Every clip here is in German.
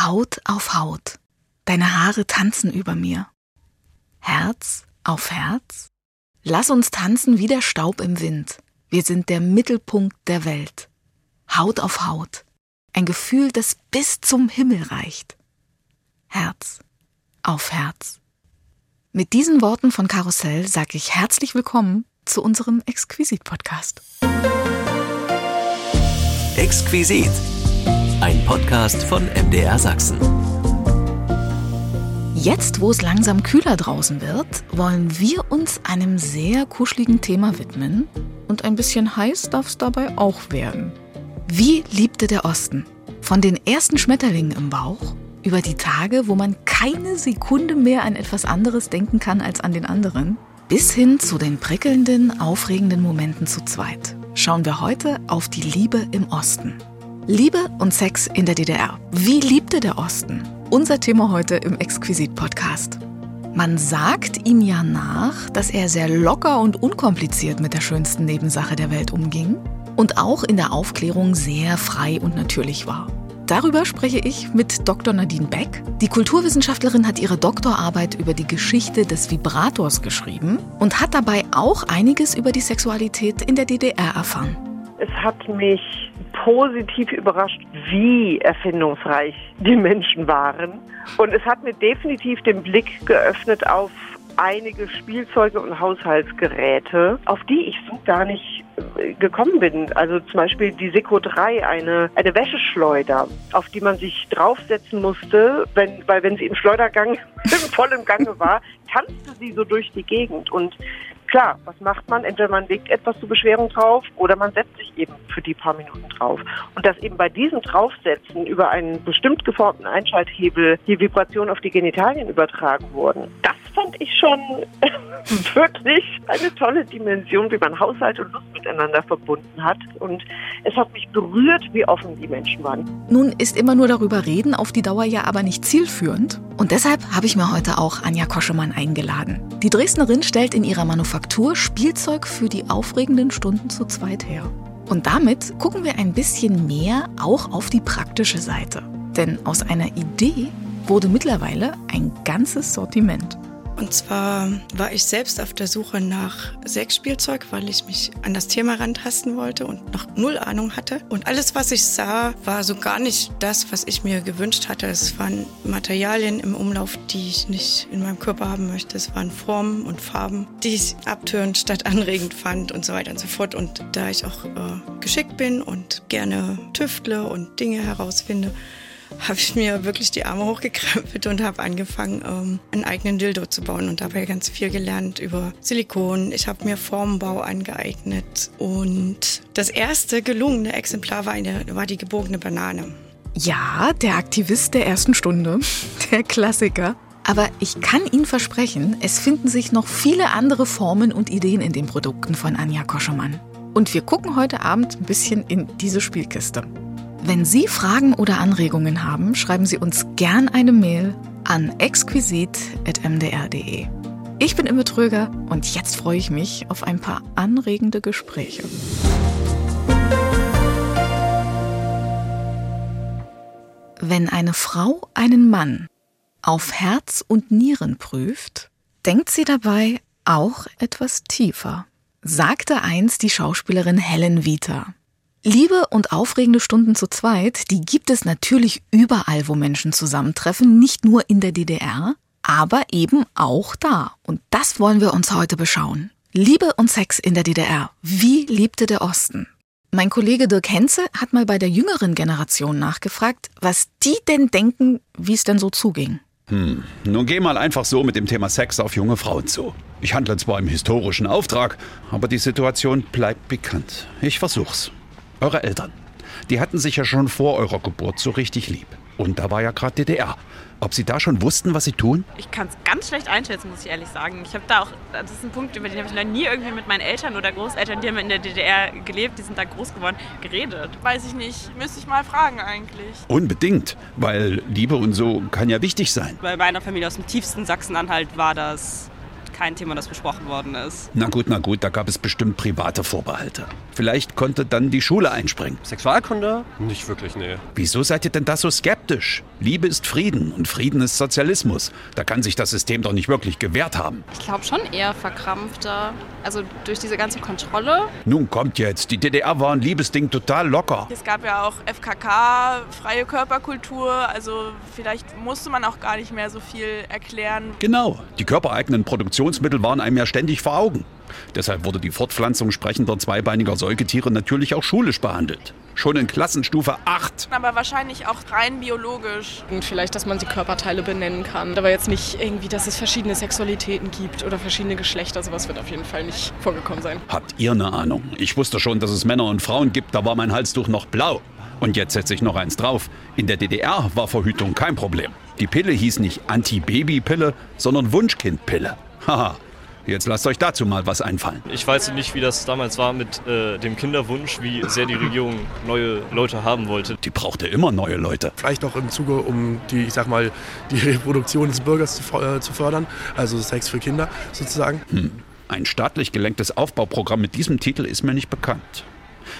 Haut auf Haut. Deine Haare tanzen über mir. Herz auf Herz. Lass uns tanzen wie der Staub im Wind. Wir sind der Mittelpunkt der Welt. Haut auf Haut. Ein Gefühl, das bis zum Himmel reicht. Herz auf Herz. Mit diesen Worten von Karussell sage ich herzlich willkommen zu unserem Exquisit-Podcast. Exquisit. Ein Podcast von MDR Sachsen. Jetzt, wo es langsam kühler draußen wird, wollen wir uns einem sehr kuscheligen Thema widmen. Und ein bisschen heiß darf es dabei auch werden. Wie liebte der Osten? Von den ersten Schmetterlingen im Bauch über die Tage, wo man keine Sekunde mehr an etwas anderes denken kann als an den anderen, bis hin zu den prickelnden, aufregenden Momenten zu zweit, schauen wir heute auf die Liebe im Osten. Liebe und Sex in der DDR. Wie liebte der Osten? Unser Thema heute im Exquisit-Podcast. Man sagt ihm ja nach, dass er sehr locker und unkompliziert mit der schönsten Nebensache der Welt umging und auch in der Aufklärung sehr frei und natürlich war. Darüber spreche ich mit Dr. Nadine Beck. Die Kulturwissenschaftlerin hat ihre Doktorarbeit über die Geschichte des Vibrators geschrieben und hat dabei auch einiges über die Sexualität in der DDR erfahren. Es hat mich positiv überrascht, wie erfindungsreich die Menschen waren. Und es hat mir definitiv den Blick geöffnet auf einige Spielzeuge und Haushaltsgeräte, auf die ich so gar nicht äh, gekommen bin. Also zum Beispiel die Seko 3, eine, eine Wäscheschleuder, auf die man sich draufsetzen musste, wenn, weil wenn sie im Schleudergang voll im Gange war, tanzte sie so durch die Gegend. Und klar, was macht man? Entweder man legt etwas zur Beschwerung drauf oder man setzt sich eben für die paar Minuten drauf. Und dass eben bei diesem Draufsetzen über einen bestimmt geformten Einschalthebel die Vibrationen auf die Genitalien übertragen wurden, das fand ich schon wirklich eine tolle Dimension, wie man Haushalt und Lust miteinander verbunden hat. Und es hat mich berührt, wie offen die Menschen waren. Nun ist immer nur darüber reden auf die Dauer ja aber nicht zielführend. Und deshalb habe ich mir heute auch Anja Koschemann eingeladen. Die Dresdnerin stellt in ihrer Manufaktur Spielzeug für die aufregenden Stunden zu zweit her. Und damit gucken wir ein bisschen mehr auch auf die praktische Seite. Denn aus einer Idee wurde mittlerweile ein ganzes Sortiment. Und zwar war ich selbst auf der Suche nach Sexspielzeug, weil ich mich an das Thema rantasten wollte und noch null Ahnung hatte. Und alles, was ich sah, war so gar nicht das, was ich mir gewünscht hatte. Es waren Materialien im Umlauf, die ich nicht in meinem Körper haben möchte. Es waren Formen und Farben, die ich abtörend statt anregend fand und so weiter und so fort. Und da ich auch äh, geschickt bin und gerne tüftle und Dinge herausfinde, habe ich mir wirklich die Arme hochgekrempelt und habe angefangen, ähm, einen eigenen Dildo zu bauen und dabei ganz viel gelernt über Silikon. Ich habe mir Formbau angeeignet und das erste gelungene Exemplar war, eine, war die gebogene Banane. Ja, der Aktivist der ersten Stunde, der Klassiker. Aber ich kann Ihnen versprechen, es finden sich noch viele andere Formen und Ideen in den Produkten von Anja Koschemann. Und wir gucken heute Abend ein bisschen in diese Spielkiste. Wenn Sie Fragen oder Anregungen haben, schreiben Sie uns gern eine Mail an exquisit.mdr.de. Ich bin Imme Tröger und jetzt freue ich mich auf ein paar anregende Gespräche. Wenn eine Frau einen Mann auf Herz und Nieren prüft, denkt sie dabei auch etwas tiefer, sagte einst die Schauspielerin Helen Vita. Liebe und aufregende Stunden zu zweit, die gibt es natürlich überall, wo Menschen zusammentreffen, nicht nur in der DDR, aber eben auch da. Und das wollen wir uns heute beschauen. Liebe und Sex in der DDR. Wie liebte der Osten? Mein Kollege Dirk Henze hat mal bei der jüngeren Generation nachgefragt, was die denn denken, wie es denn so zuging. Hm, nun geh mal einfach so mit dem Thema Sex auf junge Frauen zu. Ich handle zwar im historischen Auftrag, aber die Situation bleibt bekannt. Ich versuch's. Eure Eltern, die hatten sich ja schon vor eurer Geburt so richtig lieb. Und da war ja gerade DDR. Ob Sie da schon wussten, was Sie tun? Ich kann es ganz schlecht einschätzen, muss ich ehrlich sagen. Ich habe da auch, das ist ein Punkt, über den habe ich noch nie irgendwie mit meinen Eltern oder Großeltern, die haben in der DDR gelebt, die sind da groß geworden, geredet. Weiß ich nicht. Müsste ich mal fragen eigentlich. Unbedingt, weil Liebe und so kann ja wichtig sein. Bei meiner Familie aus dem tiefsten Sachsen-Anhalt war das kein Thema, das besprochen worden ist. Na gut, na gut, da gab es bestimmt private Vorbehalte. Vielleicht konnte dann die Schule einspringen. Sexualkunde? Nicht wirklich, nee. Wieso seid ihr denn da so skeptisch? Liebe ist Frieden und Frieden ist Sozialismus. Da kann sich das System doch nicht wirklich gewehrt haben. Ich glaube schon eher verkrampfter. Also durch diese ganze Kontrolle. Nun kommt jetzt, die DDR war ein Liebesding total locker. Es gab ja auch FKK, freie Körperkultur. Also vielleicht musste man auch gar nicht mehr so viel erklären. Genau, die körpereigenen Produktionsmittel waren einem ja ständig vor Augen. Deshalb wurde die Fortpflanzung sprechender zweibeiniger Säugetiere natürlich auch schulisch behandelt. Schon in Klassenstufe 8. Aber wahrscheinlich auch rein biologisch. Und vielleicht, dass man die Körperteile benennen kann. Aber jetzt nicht irgendwie, dass es verschiedene Sexualitäten gibt oder verschiedene Geschlechter. Sowas wird auf jeden Fall nicht vorgekommen sein. Habt ihr eine Ahnung? Ich wusste schon, dass es Männer und Frauen gibt, da war mein Halstuch noch blau. Und jetzt setze ich noch eins drauf. In der DDR war Verhütung kein Problem. Die Pille hieß nicht Anti-Baby-Pille, sondern Wunschkind-Pille. Haha. Jetzt lasst euch dazu mal was einfallen. Ich weiß nicht, wie das damals war mit äh, dem Kinderwunsch, wie sehr die Regierung neue Leute haben wollte. Die brauchte immer neue Leute. Vielleicht auch im Zuge, um die, ich sag mal, die Reproduktion des Bürgers zu, äh, zu fördern, also Sex für Kinder sozusagen. Hm. Ein staatlich gelenktes Aufbauprogramm mit diesem Titel ist mir nicht bekannt.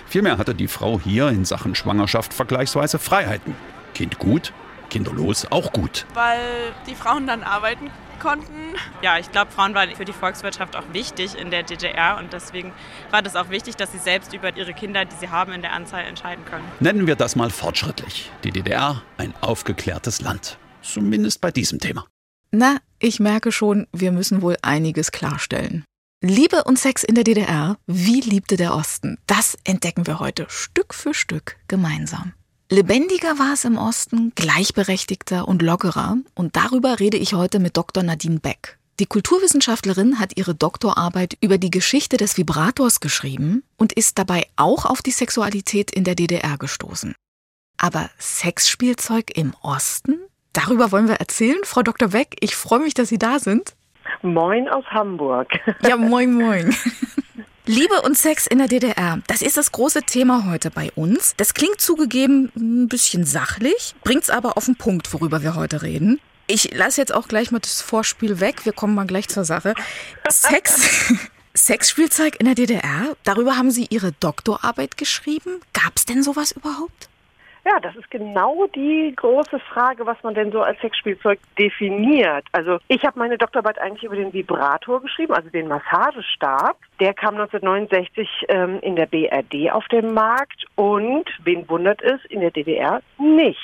Vielmehr hatte die Frau hier in Sachen Schwangerschaft vergleichsweise Freiheiten. Kind gut, kinderlos auch gut. Weil die Frauen dann arbeiten konnten. Ja, ich glaube, Frauen waren für die Volkswirtschaft auch wichtig in der DDR und deswegen war das auch wichtig, dass sie selbst über ihre Kinder, die sie haben, in der Anzahl entscheiden können. Nennen wir das mal fortschrittlich. Die DDR ein aufgeklärtes Land. Zumindest bei diesem Thema. Na, ich merke schon, wir müssen wohl einiges klarstellen. Liebe und Sex in der DDR, wie liebte der Osten? Das entdecken wir heute Stück für Stück gemeinsam. Lebendiger war es im Osten, gleichberechtigter und lockerer. Und darüber rede ich heute mit Dr. Nadine Beck. Die Kulturwissenschaftlerin hat ihre Doktorarbeit über die Geschichte des Vibrators geschrieben und ist dabei auch auf die Sexualität in der DDR gestoßen. Aber Sexspielzeug im Osten? Darüber wollen wir erzählen. Frau Dr. Beck, ich freue mich, dass Sie da sind. Moin aus Hamburg. Ja, moin, moin. Liebe und Sex in der DDR, das ist das große Thema heute bei uns. Das klingt zugegeben ein bisschen sachlich, bringt's aber auf den Punkt, worüber wir heute reden. Ich lasse jetzt auch gleich mal das Vorspiel weg, wir kommen mal gleich zur Sache. Sex, Sexspielzeug in der DDR, darüber haben Sie Ihre Doktorarbeit geschrieben. Gab's denn sowas überhaupt? Ja, das ist genau die große Frage, was man denn so als Sexspielzeug definiert. Also ich habe meine Doktorarbeit eigentlich über den Vibrator geschrieben, also den Massagestab. Der kam 1969 ähm, in der BRD auf den Markt und, wen wundert es, in der DDR nicht.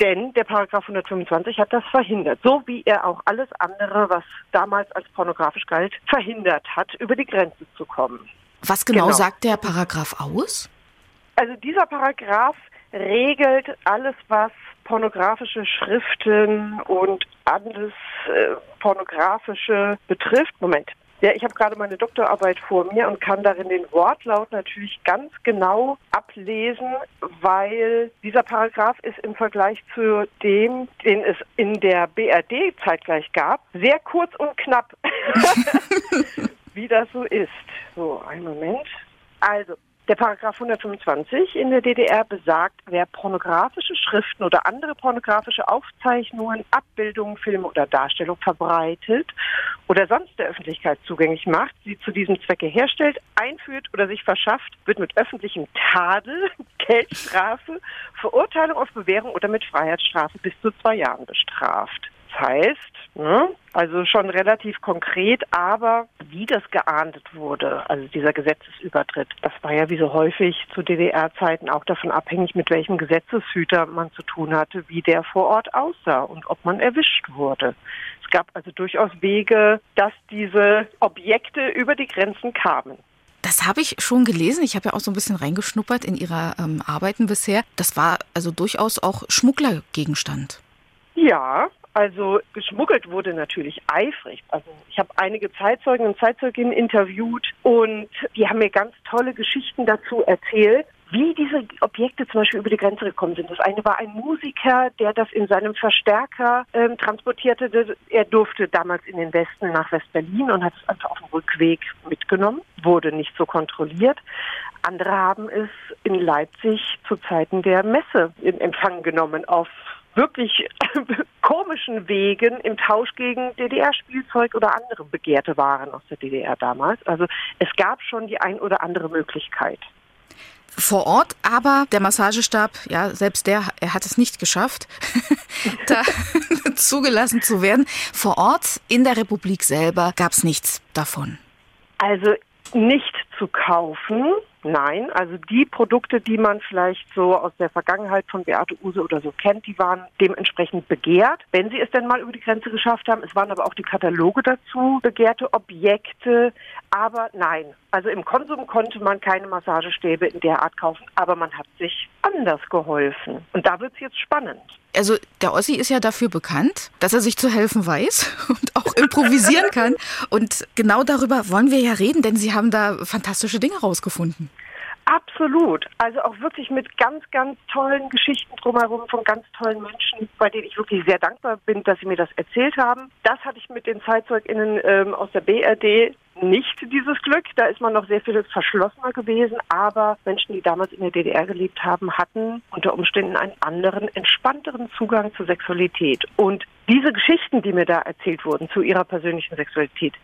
Denn der Paragraph 125 hat das verhindert, so wie er auch alles andere, was damals als pornografisch galt, verhindert hat, über die Grenze zu kommen. Was genau, genau. sagt der Paragraph aus? Also dieser Paragraph regelt alles, was pornografische Schriften und alles äh, pornografische betrifft. Moment. Ja, ich habe gerade meine Doktorarbeit vor mir und kann darin den Wortlaut natürlich ganz genau ablesen, weil dieser Paragraph ist im Vergleich zu dem, den es in der BRD zeitgleich gab, sehr kurz und knapp, wie das so ist. So, einen Moment. Also, der Paragraph 125 in der DDR besagt, wer pornografische Schriften oder andere pornografische Aufzeichnungen, Abbildungen, Filme oder Darstellungen verbreitet oder sonst der Öffentlichkeit zugänglich macht, sie zu diesem Zwecke herstellt, einführt oder sich verschafft, wird mit öffentlichem Tadel, Geldstrafe, Verurteilung auf Bewährung oder mit Freiheitsstrafe bis zu zwei Jahren bestraft. Das heißt, ne, also schon relativ konkret, aber wie das geahndet wurde, also dieser Gesetzesübertritt, das war ja wie so häufig zu DDR-Zeiten auch davon abhängig, mit welchem Gesetzeshüter man zu tun hatte, wie der vor Ort aussah und ob man erwischt wurde. Es gab also durchaus Wege, dass diese Objekte über die Grenzen kamen. Das habe ich schon gelesen. Ich habe ja auch so ein bisschen reingeschnuppert in Ihrer ähm, Arbeiten bisher. Das war also durchaus auch Schmugglergegenstand. Ja, also geschmuggelt wurde natürlich eifrig. Also ich habe einige Zeitzeugen und Zeitzeuginnen interviewt und die haben mir ganz tolle Geschichten dazu erzählt, wie diese Objekte zum Beispiel über die Grenze gekommen sind. Das eine war ein Musiker, der das in seinem Verstärker ähm, transportierte. Er durfte damals in den Westen nach West-Berlin und hat es einfach auf dem Rückweg mitgenommen, wurde nicht so kontrolliert. Andere haben es in Leipzig zu Zeiten der Messe in Empfang genommen auf wirklich komischen Wegen im Tausch gegen DDR-Spielzeug oder andere begehrte Waren aus der DDR damals. Also es gab schon die ein oder andere Möglichkeit. Vor Ort aber der Massagestab, ja, selbst der, er hat es nicht geschafft, da zugelassen zu werden. Vor Ort in der Republik selber gab es nichts davon. Also nicht zu kaufen. Nein, also die Produkte, die man vielleicht so aus der Vergangenheit von Beate Use oder so kennt, die waren dementsprechend begehrt, wenn sie es denn mal über die Grenze geschafft haben. Es waren aber auch die Kataloge dazu, begehrte Objekte. Aber nein, also im Konsum konnte man keine Massagestäbe in der Art kaufen, aber man hat sich anders geholfen. Und da wird es jetzt spannend. Also der Ossi ist ja dafür bekannt, dass er sich zu helfen weiß und auch improvisieren kann. Und genau darüber wollen wir ja reden, denn Sie haben da fantastische Dinge rausgefunden. Absolut. Also auch wirklich mit ganz, ganz tollen Geschichten drumherum von ganz tollen Menschen, bei denen ich wirklich sehr dankbar bin, dass sie mir das erzählt haben. Das hatte ich mit den ZeitzeugInnen ähm, aus der BRD nicht dieses Glück. Da ist man noch sehr viel verschlossener gewesen. Aber Menschen, die damals in der DDR gelebt haben, hatten unter Umständen einen anderen, entspannteren Zugang zur Sexualität. Und diese Geschichten, die mir da erzählt wurden zu ihrer persönlichen Sexualität,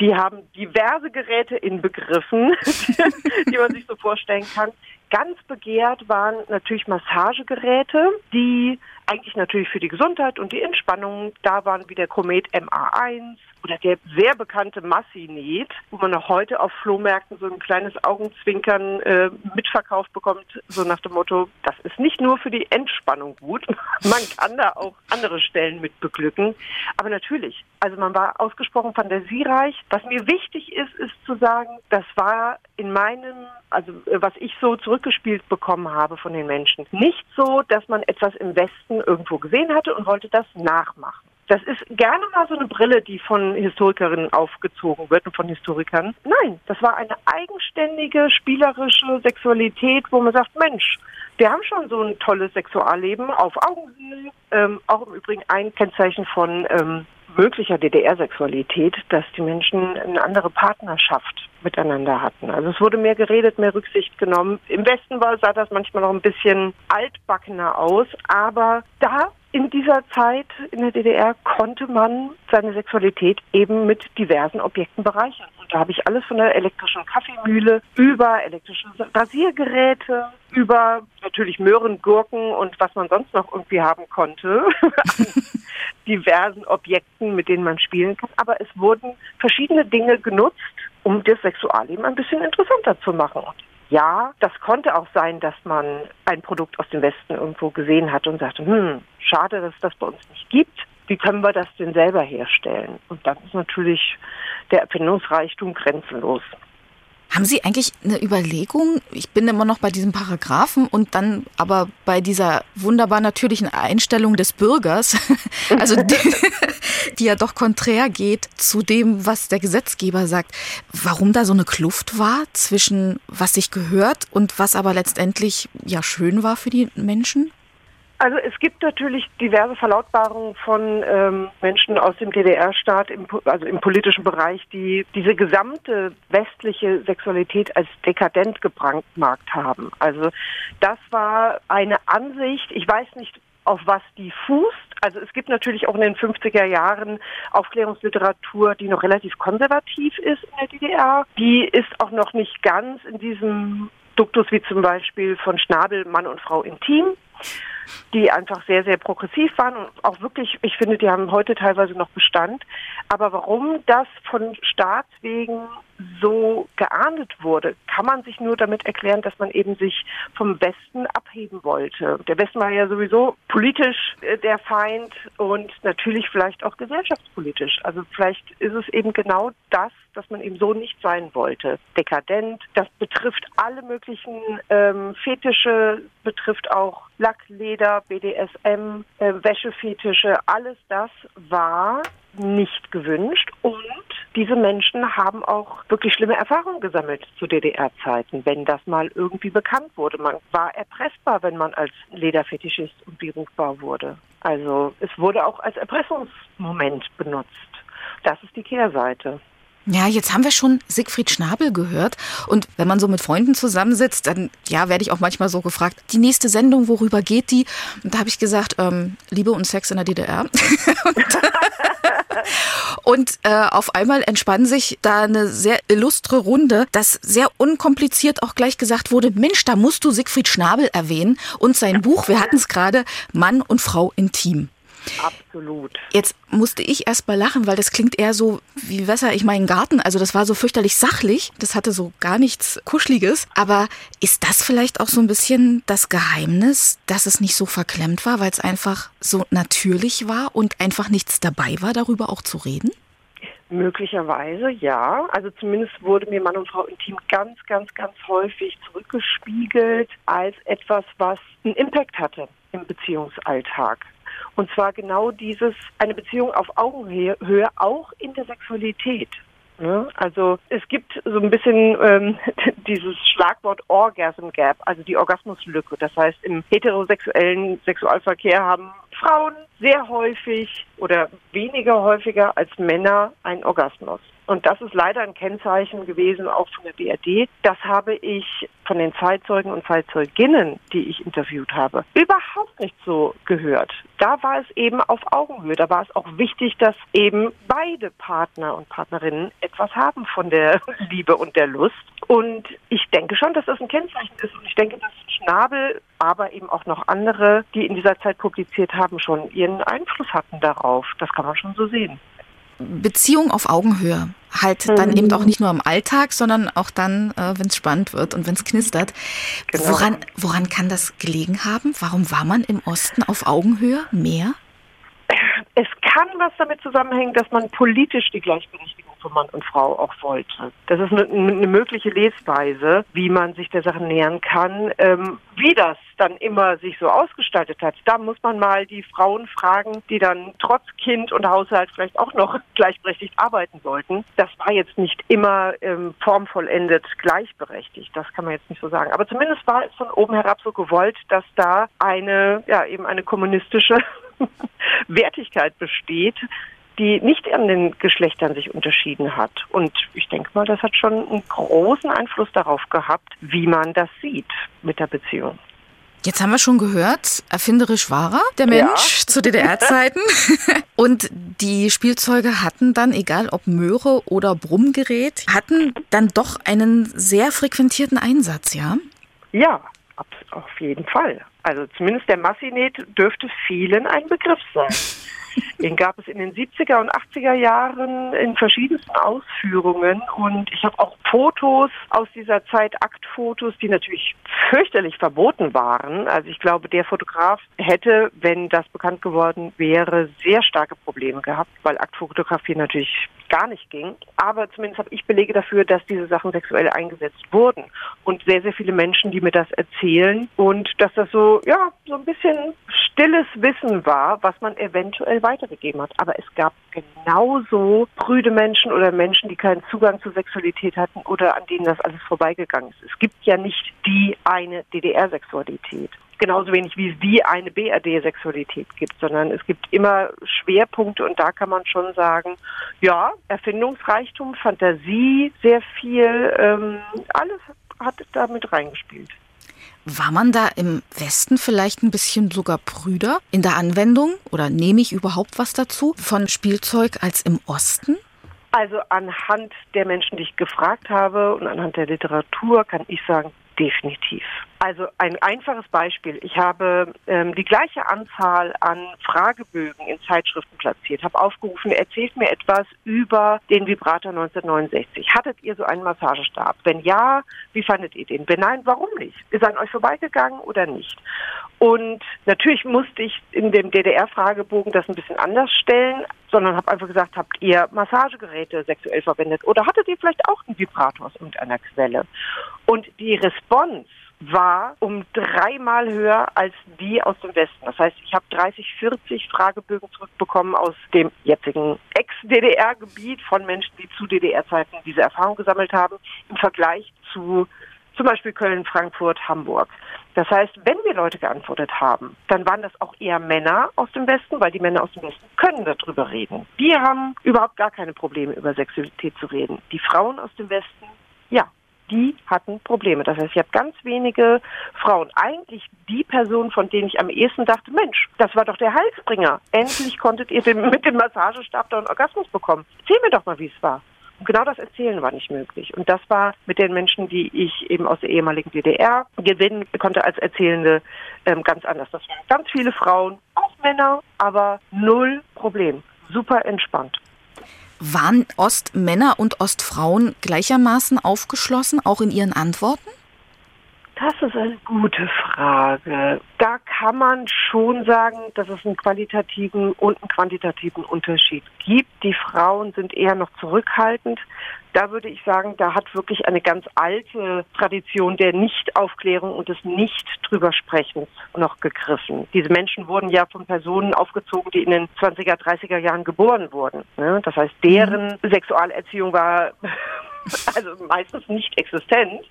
die haben diverse Geräte inbegriffen, die man sich so vorstellen kann. Ganz begehrt waren natürlich Massagegeräte, die eigentlich natürlich für die Gesundheit und die Entspannung da waren, wie der Komet MA1 oder der sehr bekannte Massinet, wo man noch heute auf Flohmärkten so ein kleines Augenzwinkern äh, mitverkauft bekommt, so nach dem Motto, das ist nicht nur für die Entspannung gut, man kann da auch andere Stellen mit beglücken. Aber natürlich, also man war ausgesprochen fantasiereich. Was mir wichtig ist, ist zu sagen, das war in meinem, also äh, was ich so zurückgespielt bekommen habe von den Menschen, nicht so, dass man etwas im Westen irgendwo gesehen hatte und wollte das nachmachen. Das ist gerne mal so eine Brille, die von Historikerinnen aufgezogen wird und von Historikern. Nein, das war eine eigenständige, spielerische Sexualität, wo man sagt, Mensch, wir haben schon so ein tolles Sexualleben auf Augenhöhe. Ähm, auch im Übrigen ein Kennzeichen von ähm, möglicher DDR-Sexualität, dass die Menschen eine andere Partnerschaft miteinander hatten. Also es wurde mehr geredet, mehr Rücksicht genommen. Im Westen war, sah das manchmal noch ein bisschen altbackener aus, aber da in dieser Zeit in der DDR konnte man seine Sexualität eben mit diversen Objekten bereichern. Und da habe ich alles von der elektrischen Kaffeemühle über elektrische Rasiergeräte, über natürlich Möhren, Gurken und was man sonst noch irgendwie haben konnte, diversen Objekten, mit denen man spielen kann. Aber es wurden verschiedene Dinge genutzt, um das Sexualleben ein bisschen interessanter zu machen. Ja, das konnte auch sein, dass man ein Produkt aus dem Westen irgendwo gesehen hat und sagte, hm, schade, dass es das bei uns nicht gibt. Wie können wir das denn selber herstellen? Und dann ist natürlich der Erfindungsreichtum grenzenlos. Haben Sie eigentlich eine Überlegung? Ich bin immer noch bei diesem Paragraphen und dann aber bei dieser wunderbar natürlichen Einstellung des Bürgers, also die, die ja doch konträr geht zu dem, was der Gesetzgeber sagt. Warum da so eine Kluft war zwischen was sich gehört und was aber letztendlich ja schön war für die Menschen? Also es gibt natürlich diverse Verlautbarungen von ähm, Menschen aus dem DDR-Staat, im, also im politischen Bereich, die diese gesamte westliche Sexualität als dekadent gebrandmarkt haben. Also das war eine Ansicht, ich weiß nicht, auf was die fußt. Also es gibt natürlich auch in den 50er Jahren Aufklärungsliteratur, die noch relativ konservativ ist in der DDR. Die ist auch noch nicht ganz in diesem Duktus wie zum Beispiel von Schnabel, Mann und Frau intim die einfach sehr, sehr progressiv waren und auch wirklich, ich finde, die haben heute teilweise noch Bestand. Aber warum das von Staatswegen so geahndet wurde, kann man sich nur damit erklären, dass man eben sich vom Westen abheben wollte. Der Westen war ja sowieso politisch äh, der Feind und natürlich vielleicht auch gesellschaftspolitisch. Also vielleicht ist es eben genau das, dass man eben so nicht sein wollte. Dekadent, das betrifft alle möglichen ähm, Fetische, betrifft auch Lack, Leder, BDSM, äh, Wäschefetische, alles das war nicht gewünscht und diese Menschen haben auch wirklich schlimme Erfahrungen gesammelt zu DDR-Zeiten, wenn das mal irgendwie bekannt wurde. Man war erpressbar, wenn man als Lederfetischist berufbar wurde. Also es wurde auch als Erpressungsmoment benutzt. Das ist die Kehrseite. Ja, jetzt haben wir schon Siegfried Schnabel gehört. Und wenn man so mit Freunden zusammensitzt, dann ja, werde ich auch manchmal so gefragt, die nächste Sendung, worüber geht die? Und da habe ich gesagt, ähm, Liebe und Sex in der DDR. und, äh, auf einmal entspann sich da eine sehr illustre Runde, dass sehr unkompliziert auch gleich gesagt wurde, Mensch, da musst du Siegfried Schnabel erwähnen und sein Buch, wir hatten es gerade, Mann und Frau intim. Absolut. Jetzt musste ich erst mal lachen, weil das klingt eher so wie Wässer ich meinen Garten. Also das war so fürchterlich sachlich. Das hatte so gar nichts Kuscheliges. Aber ist das vielleicht auch so ein bisschen das Geheimnis, dass es nicht so verklemmt war, weil es einfach so natürlich war und einfach nichts dabei war, darüber auch zu reden? Möglicherweise, ja. Also zumindest wurde mir Mann und Frau intim ganz, ganz, ganz häufig zurückgespiegelt als etwas, was einen Impact hatte im Beziehungsalltag. Und zwar genau dieses, eine Beziehung auf Augenhöhe, auch in der Sexualität. Also es gibt so ein bisschen ähm, dieses Schlagwort Orgasm Gap, also die Orgasmuslücke. Das heißt, im heterosexuellen Sexualverkehr haben Frauen sehr häufig oder weniger häufiger als Männer einen Orgasmus. Und das ist leider ein Kennzeichen gewesen, auch von der BRD. Das habe ich von den Zeitzeugen und Zeitzeuginnen, die ich interviewt habe, überhaupt nicht so gehört. Da war es eben auf Augenhöhe. Da war es auch wichtig, dass eben beide Partner und Partnerinnen etwas haben von der Liebe und der Lust. Und ich denke schon, dass das ein Kennzeichen ist. Und ich denke, dass Schnabel, aber eben auch noch andere, die in dieser Zeit publiziert haben, schon ihren Einfluss hatten darauf. Das kann man schon so sehen. Beziehung auf Augenhöhe. Halt mhm. dann eben auch nicht nur im Alltag, sondern auch dann, äh, wenn es spannend wird und wenn es knistert. Genau. Woran, woran kann das gelegen haben? Warum war man im Osten auf Augenhöhe mehr? Es kann was damit zusammenhängen, dass man politisch die Gleichberechtigung von Mann und Frau auch wollte. Das ist eine, eine mögliche Lesweise, wie man sich der Sache nähern kann. Ähm, wie das dann immer sich so ausgestaltet hat, da muss man mal die Frauen fragen, die dann trotz Kind und Haushalt vielleicht auch noch gleichberechtigt arbeiten wollten. Das war jetzt nicht immer ähm, formvollendet gleichberechtigt, das kann man jetzt nicht so sagen. Aber zumindest war es von oben herab so gewollt, dass da eine, ja, eben eine kommunistische Wertigkeit besteht, die nicht an den Geschlechtern sich unterschieden hat. Und ich denke mal, das hat schon einen großen Einfluss darauf gehabt, wie man das sieht mit der Beziehung. Jetzt haben wir schon gehört, erfinderisch war er, der Mensch, ja. zu DDR-Zeiten. Und die Spielzeuge hatten dann, egal ob Möhre oder Brummgerät, hatten dann doch einen sehr frequentierten Einsatz, ja? Ja, auf jeden Fall. Also zumindest der Massinet dürfte vielen ein Begriff sein. Den gab es in den 70er und 80er Jahren in verschiedensten Ausführungen und ich habe auch Fotos aus dieser Zeit, Aktfotos, die natürlich fürchterlich verboten waren. Also ich glaube, der Fotograf hätte, wenn das bekannt geworden wäre, sehr starke Probleme gehabt, weil Aktfotografie natürlich gar nicht ging. Aber zumindest habe ich Belege dafür, dass diese Sachen sexuell eingesetzt wurden. Und sehr, sehr viele Menschen, die mir das erzählen. Und dass das so, ja, so ein bisschen stilles Wissen war, was man eventuell weitergegeben hat. Aber es gab genauso prüde Menschen oder Menschen, die keinen Zugang zur Sexualität hatten oder an denen das alles vorbeigegangen ist. Es gibt ja nicht die eine DDR-Sexualität genauso wenig wie es die eine BRD-Sexualität gibt, sondern es gibt immer Schwerpunkte und da kann man schon sagen, ja, Erfindungsreichtum, Fantasie, sehr viel, ähm, alles hat da mit reingespielt. War man da im Westen vielleicht ein bisschen sogar prüder in der Anwendung oder nehme ich überhaupt was dazu von Spielzeug als im Osten? Also anhand der Menschen, die ich gefragt habe und anhand der Literatur kann ich sagen, definitiv. Also ein einfaches Beispiel. Ich habe ähm, die gleiche Anzahl an Fragebögen in Zeitschriften platziert, habe aufgerufen, erzählt mir etwas über den Vibrator 1969. Hattet ihr so einen Massagestab? Wenn ja, wie fandet ihr den? Wenn nein, warum nicht? Ist er an euch vorbeigegangen oder nicht? Und natürlich musste ich in dem DDR-Fragebogen das ein bisschen anders stellen, sondern habe einfach gesagt, habt ihr Massagegeräte sexuell verwendet oder hattet ihr vielleicht auch einen Vibrator aus irgendeiner Quelle? Und die Response war um dreimal höher als die aus dem Westen. Das heißt, ich habe 30, 40 Fragebögen zurückbekommen aus dem jetzigen Ex-DDR-Gebiet von Menschen, die zu DDR-Zeiten diese Erfahrung gesammelt haben, im Vergleich zu Zum Beispiel Köln, Frankfurt, Hamburg. Das heißt, wenn wir Leute geantwortet haben, dann waren das auch eher Männer aus dem Westen, weil die Männer aus dem Westen können darüber reden. Die haben überhaupt gar keine Probleme, über Sexualität zu reden. Die Frauen aus dem Westen, ja, die hatten Probleme. Das heißt, ich habe ganz wenige Frauen. Eigentlich die Person, von denen ich am ehesten dachte, Mensch, das war doch der Heilsbringer. Endlich konntet ihr den, mit dem Massagestab da einen Orgasmus bekommen. Erzähl mir doch mal, wie es war. Genau das Erzählen war nicht möglich. Und das war mit den Menschen, die ich eben aus der ehemaligen DDR gewinnen konnte als Erzählende, ähm, ganz anders. Das waren ganz viele Frauen, auch Männer, aber null Problem. Super entspannt. Waren Ostmänner und Ostfrauen gleichermaßen aufgeschlossen, auch in ihren Antworten? Das ist eine gute Frage. Da kann man schon sagen, dass es einen qualitativen und einen quantitativen Unterschied gibt. Die Frauen sind eher noch zurückhaltend. Da würde ich sagen, da hat wirklich eine ganz alte Tradition der Nichtaufklärung und des nicht drüber Sprechens noch gegriffen. Diese Menschen wurden ja von Personen aufgezogen, die in den 20er, 30er Jahren geboren wurden. Das heißt, deren Sexualerziehung war also meistens nicht existent.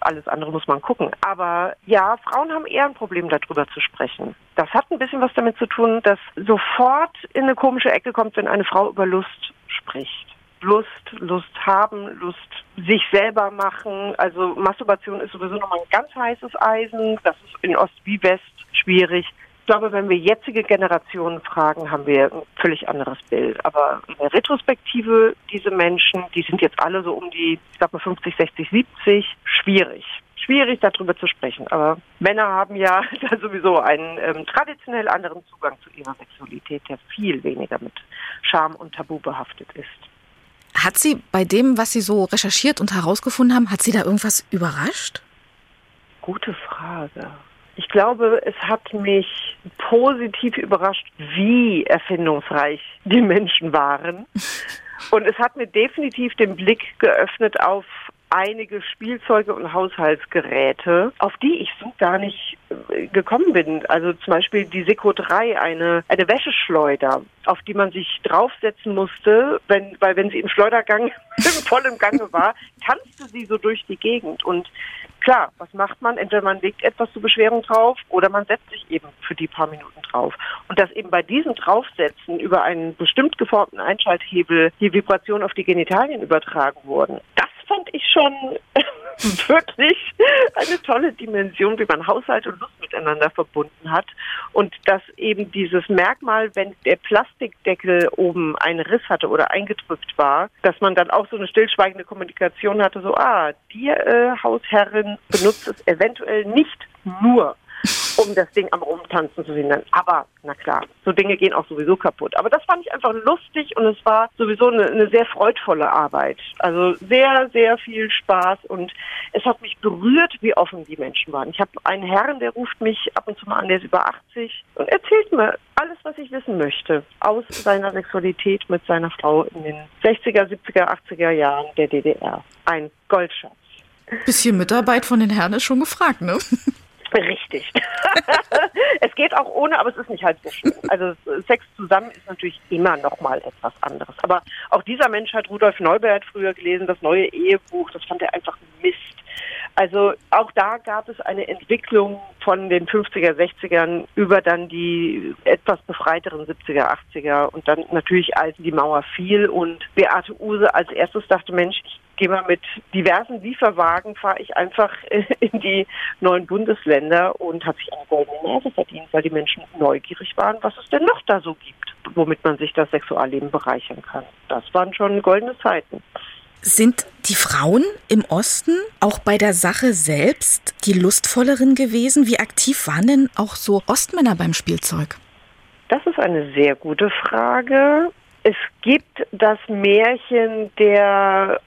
Alles andere muss man gucken. Aber ja, Frauen haben eher ein Problem, darüber zu sprechen. Das hat ein bisschen was damit zu tun, dass sofort in eine komische Ecke kommt, wenn eine Frau über Lust spricht. Lust, Lust haben, Lust sich selber machen. Also Masturbation ist sowieso nochmal ein ganz heißes Eisen. Das ist in Ost wie West schwierig. Ich glaube, wenn wir jetzige Generationen fragen, haben wir ein völlig anderes Bild. Aber in der Retrospektive, diese Menschen, die sind jetzt alle so um die, ich glaube mal 50, 60, 70, schwierig. Schwierig darüber zu sprechen. Aber Männer haben ja da sowieso einen ähm, traditionell anderen Zugang zu ihrer Sexualität, der viel weniger mit Scham und Tabu behaftet ist. Hat Sie bei dem, was Sie so recherchiert und herausgefunden haben, hat Sie da irgendwas überrascht? Gute Frage. Ich glaube, es hat mich positiv überrascht, wie erfindungsreich die Menschen waren. Und es hat mir definitiv den Blick geöffnet auf einige Spielzeuge und Haushaltsgeräte, auf die ich so gar nicht äh, gekommen bin. Also zum Beispiel die Seco 3, eine, eine Wäscheschleuder, auf die man sich draufsetzen musste, wenn, weil wenn sie im Schleudergang voll im Gange war, tanzte sie so durch die Gegend. Und klar, was macht man? Entweder man legt etwas zur Beschwerung drauf oder man setzt sich eben für die paar Minuten drauf. Und dass eben bei diesem Draufsetzen über einen bestimmt geformten Einschalthebel die Vibrationen auf die Genitalien übertragen wurden, das fand ich schon wirklich eine tolle Dimension, wie man Haushalt und Lust miteinander verbunden hat. Und dass eben dieses Merkmal, wenn der Plastikdeckel oben einen Riss hatte oder eingedrückt war, dass man dann auch so eine stillschweigende Kommunikation hatte, so, ah, die äh, Hausherrin benutzt es eventuell nicht nur um das Ding am Rumtanzen zu hindern. Aber, na klar, so Dinge gehen auch sowieso kaputt. Aber das fand ich einfach lustig und es war sowieso eine, eine sehr freudvolle Arbeit. Also sehr, sehr viel Spaß und es hat mich berührt, wie offen die Menschen waren. Ich habe einen Herrn, der ruft mich ab und zu mal an, der ist über 80 und erzählt mir alles, was ich wissen möchte aus seiner Sexualität mit seiner Frau in den 60er, 70er, 80er Jahren der DDR. Ein Goldschatz. Bisschen Mitarbeit von den Herren ist schon gefragt, ne? Richtig. es geht auch ohne, aber es ist nicht halb so schlimm. Also Sex zusammen ist natürlich immer noch mal etwas anderes. Aber auch dieser Mensch hat Rudolf Neubert früher gelesen, das neue Ehebuch, das fand er einfach Mist. Also auch da gab es eine Entwicklung von den 50er, 60ern über dann die etwas befreiteren 70er, 80er und dann natürlich, als die Mauer fiel und Beate Use als erstes dachte, Mensch, ich gehe mal mit diversen Lieferwagen, fahre ich einfach in die neuen Bundesländer und hat sich eine goldene Nase verdient, weil die Menschen neugierig waren, was es denn noch da so gibt, womit man sich das Sexualleben bereichern kann. Das waren schon goldene Zeiten. Sind die Frauen im Osten auch bei der Sache selbst die lustvolleren gewesen? Wie aktiv waren denn auch so Ostmänner beim Spielzeug? Das ist eine sehr gute Frage. Es gibt das Märchen der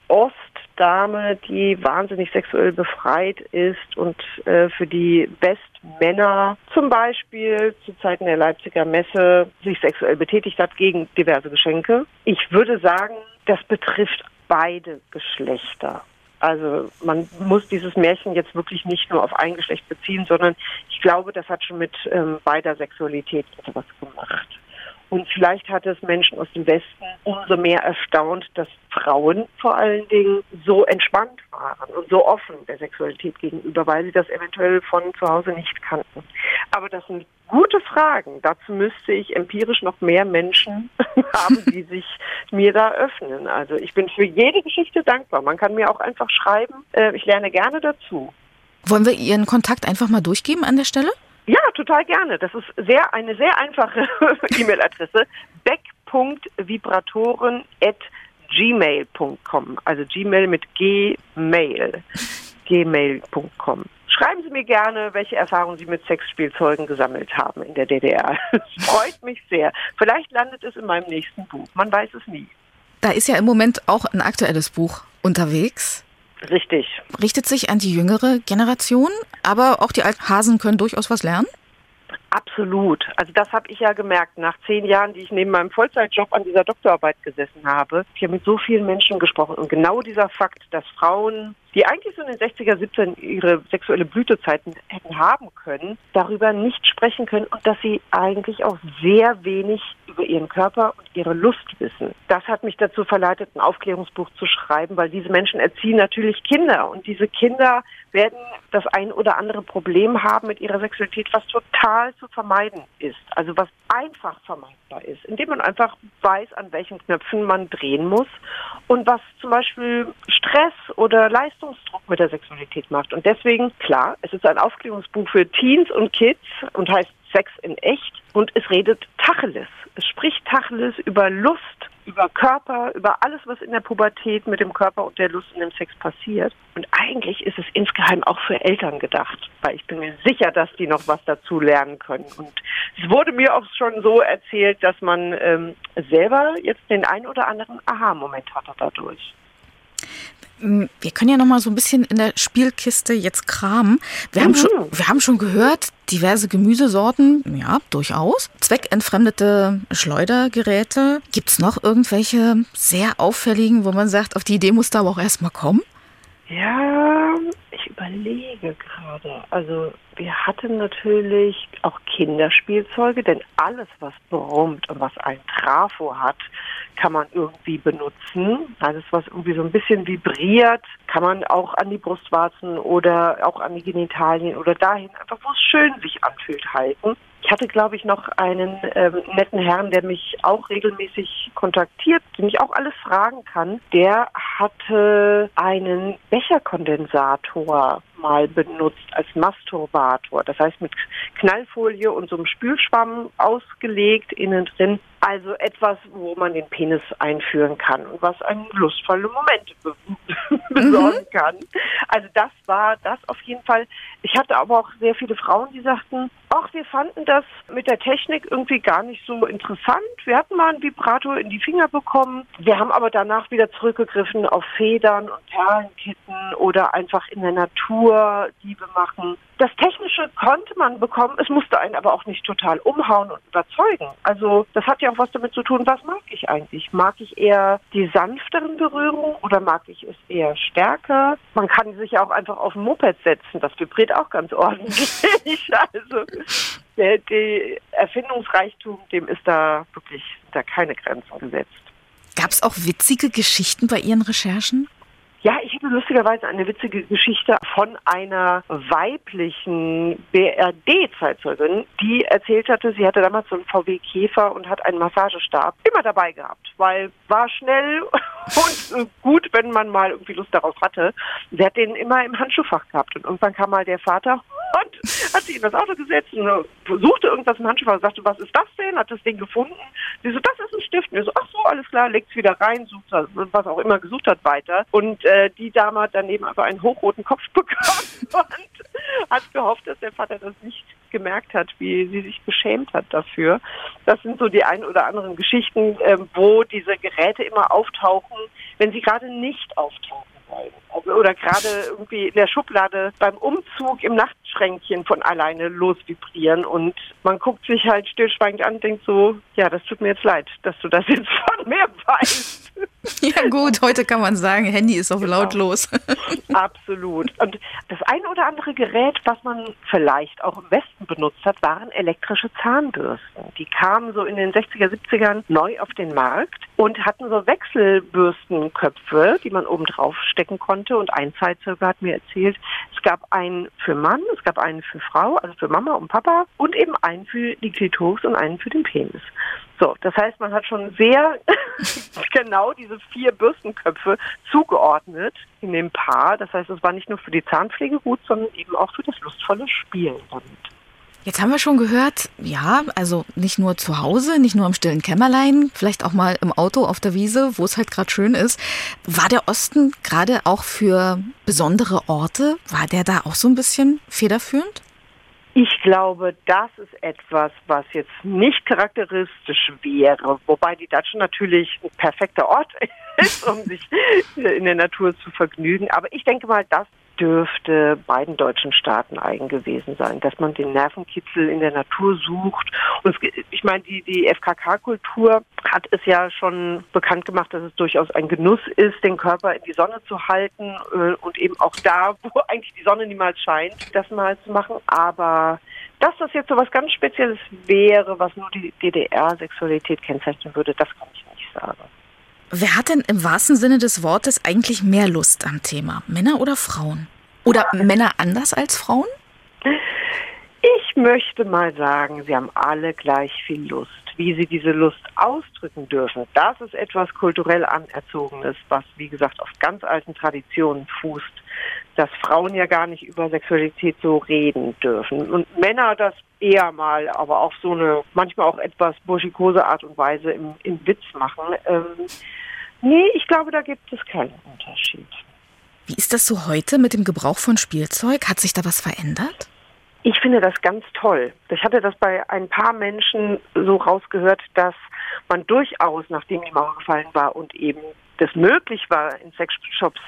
Ostdame, die wahnsinnig sexuell befreit ist und äh, für die Westmänner zum Beispiel zu Zeiten der Leipziger Messe sich sexuell betätigt hat gegen diverse Geschenke. Ich würde sagen, das betrifft beide Geschlechter. Also man muss dieses Märchen jetzt wirklich nicht nur auf ein Geschlecht beziehen, sondern ich glaube, das hat schon mit ähm, beider Sexualität etwas gemacht. Und vielleicht hat es Menschen aus dem Westen umso mehr erstaunt, dass Frauen vor allen Dingen so entspannt waren und so offen der Sexualität gegenüber, weil sie das eventuell von zu Hause nicht kannten. Aber das sind gute Fragen. Dazu müsste ich empirisch noch mehr Menschen haben, die sich mir da öffnen. Also ich bin für jede Geschichte dankbar. Man kann mir auch einfach schreiben. Äh, ich lerne gerne dazu. Wollen wir Ihren Kontakt einfach mal durchgeben an der Stelle? Ja, total gerne. Das ist sehr eine sehr einfache E-Mail-Adresse. beck.vibratoren.gmail.com. Also Gmail mit Gmail. Gmail.com. Schreiben Sie mir gerne, welche Erfahrungen Sie mit Sexspielzeugen gesammelt haben in der DDR. Es freut mich sehr. Vielleicht landet es in meinem nächsten Buch. Man weiß es nie. Da ist ja im Moment auch ein aktuelles Buch unterwegs. Richtig. Richtet sich an die jüngere Generation, aber auch die alten Hasen können durchaus was lernen? Absolut. Also das habe ich ja gemerkt. Nach zehn Jahren, die ich neben meinem Vollzeitjob an dieser Doktorarbeit gesessen habe, ich habe mit so vielen Menschen gesprochen. Und genau dieser Fakt, dass Frauen die eigentlich so in den 60er, 17 ihre sexuelle Blütezeiten hätten haben können, darüber nicht sprechen können und dass sie eigentlich auch sehr wenig über ihren Körper und ihre Lust wissen. Das hat mich dazu verleitet, ein Aufklärungsbuch zu schreiben, weil diese Menschen erziehen natürlich Kinder und diese Kinder werden das ein oder andere Problem haben mit ihrer Sexualität, was total zu vermeiden ist. Also was einfach vermeidbar ist, indem man einfach weiß, an welchen Knöpfen man drehen muss und was zum Beispiel Stress oder Leistungsdruck mit der Sexualität macht. Und deswegen, klar, es ist ein Aufklärungsbuch für Teens und Kids und heißt Sex in echt und es redet Tacheles. Es spricht Tacheles über Lust, über Körper, über alles, was in der Pubertät mit dem Körper und der Lust in dem Sex passiert. Und eigentlich ist es insgeheim auch für Eltern gedacht, weil ich bin mir sicher, dass die noch was dazu lernen können. Und es wurde mir auch schon so erzählt, dass man ähm, selber jetzt den ein oder anderen Aha-Moment hatte dadurch. Wir können ja noch mal so ein bisschen in der Spielkiste jetzt kramen. Wir, mhm. haben, schon, wir haben schon gehört, diverse Gemüsesorten, ja, durchaus. Zweckentfremdete Schleudergeräte. Gibt es noch irgendwelche sehr auffälligen, wo man sagt, auf die Idee muss da aber auch erstmal kommen? Ja, ich überlege gerade. Also wir hatten natürlich auch Kinderspielzeuge, denn alles, was brummt und was ein Trafo hat, kann man irgendwie benutzen. Alles, was irgendwie so ein bisschen vibriert, kann man auch an die Brustwarzen oder auch an die Genitalien oder dahin, einfach wo es schön sich anfühlt, halten. Ich hatte, glaube ich, noch einen ähm, netten Herrn, der mich auch regelmäßig kontaktiert, den ich auch alles fragen kann. Der hatte einen Becherkondensator mal benutzt als Masturbator. Das heißt mit Knallfolie und so einem Spülschwamm ausgelegt innen drin. Also etwas, wo man den Penis einführen kann und was einen lustvolle Momente be besorgen mhm. kann. Also das war das auf jeden Fall. Ich hatte aber auch sehr viele Frauen, die sagten, ach, wir fanden das mit der Technik irgendwie gar nicht so interessant. Wir hatten mal einen Vibrator in die Finger bekommen. Wir haben aber danach wieder zurückgegriffen auf Federn und Perlenkitten oder einfach in der Natur Liebe machen. Das Technische konnte man bekommen, es musste einen aber auch nicht total umhauen und überzeugen. Also das hat ja auch was damit zu tun, was mag ich eigentlich? Mag ich eher die sanfteren Berührungen oder mag ich es eher stärker? Man kann sich ja auch einfach auf ein Moped setzen, das vibriert auch ganz ordentlich. also der, der Erfindungsreichtum, dem ist da wirklich da keine Grenzen gesetzt. Gab es auch witzige Geschichten bei Ihren Recherchen? Ja, ich habe lustigerweise eine witzige Geschichte von einer weiblichen BRD-Zeitzeugin, die erzählt hatte, sie hatte damals so einen VW Käfer und hat einen Massagestab immer dabei gehabt, weil war schnell und gut, wenn man mal irgendwie Lust darauf hatte. Sie hat den immer im Handschuhfach gehabt und irgendwann kam mal der Vater und hat sich in das Auto gesetzt und suchte irgendwas im Handschuhfach und sagte, was ist das denn? Hat das Ding gefunden? Sie so, das ist ein Stift. Und er so, ach so, alles klar, legt's wieder rein, sucht was auch immer gesucht hat weiter. Und äh, äh, die Dame hat daneben aber einen hochroten Kopf bekommen und hat gehofft, dass der Vater das nicht gemerkt hat, wie sie sich geschämt hat dafür. Das sind so die ein oder anderen Geschichten, äh, wo diese Geräte immer auftauchen, wenn sie gerade nicht auftauchen oder gerade irgendwie in der Schublade beim Umzug im Nachtschränkchen von alleine losvibrieren und man guckt sich halt stillschweigend an und denkt so, ja, das tut mir jetzt leid, dass du das jetzt von mir weißt. Ja gut, heute kann man sagen, Handy ist auf genau. lautlos. Absolut. Und das ein oder andere Gerät, was man vielleicht auch im Westen benutzt hat, waren elektrische Zahnbürsten. Die kamen so in den 60er, 70ern neu auf den Markt und hatten so Wechselbürstenköpfe, die man oben drauf stecken konnte. Und ein Zeitzeuge hat mir erzählt, es gab einen für Mann, es gab einen für Frau, also für Mama und Papa und eben einen für die Klitoris und einen für den Penis. So, das heißt, man hat schon sehr genau diese vier Bürstenköpfe zugeordnet in dem Paar. Das heißt, es war nicht nur für die Zahnpflege gut, sondern eben auch für das lustvolle Spielen damit. Jetzt haben wir schon gehört, ja, also nicht nur zu Hause, nicht nur im stillen Kämmerlein, vielleicht auch mal im Auto auf der Wiese, wo es halt gerade schön ist. War der Osten gerade auch für besondere Orte, war der da auch so ein bisschen federführend? Ich glaube, das ist etwas, was jetzt nicht charakteristisch wäre, wobei die Datschen natürlich ein perfekter Ort ist, um sich in der Natur zu vergnügen. Aber ich denke mal, das dürfte beiden deutschen Staaten eigen gewesen sein, dass man den Nervenkitzel in der Natur sucht. Und es, ich meine, die, die FKK-Kultur hat es ja schon bekannt gemacht, dass es durchaus ein Genuss ist, den Körper in die Sonne zu halten äh, und eben auch da, wo eigentlich die Sonne niemals scheint, das mal zu machen. Aber dass das jetzt so was ganz Spezielles wäre, was nur die DDR-Sexualität kennzeichnen würde, das kann ich nicht sagen. Wer hat denn im wahrsten Sinne des Wortes eigentlich mehr Lust am Thema? Männer oder Frauen? Oder Männer anders als Frauen? Ich möchte mal sagen, sie haben alle gleich viel Lust. Wie sie diese Lust ausdrücken dürfen, das ist etwas kulturell Anerzogenes, was, wie gesagt, auf ganz alten Traditionen fußt, dass Frauen ja gar nicht über Sexualität so reden dürfen. Und Männer das eher mal, aber auch so eine, manchmal auch etwas burschikose Art und Weise im, im Witz machen. Ähm, nee, ich glaube, da gibt es keinen Unterschied. Wie ist das so heute mit dem Gebrauch von Spielzeug? Hat sich da was verändert? Ich finde das ganz toll. Ich hatte das bei ein paar Menschen so rausgehört, dass man durchaus, nachdem die Mauer gefallen war und eben das möglich war, in Sexshops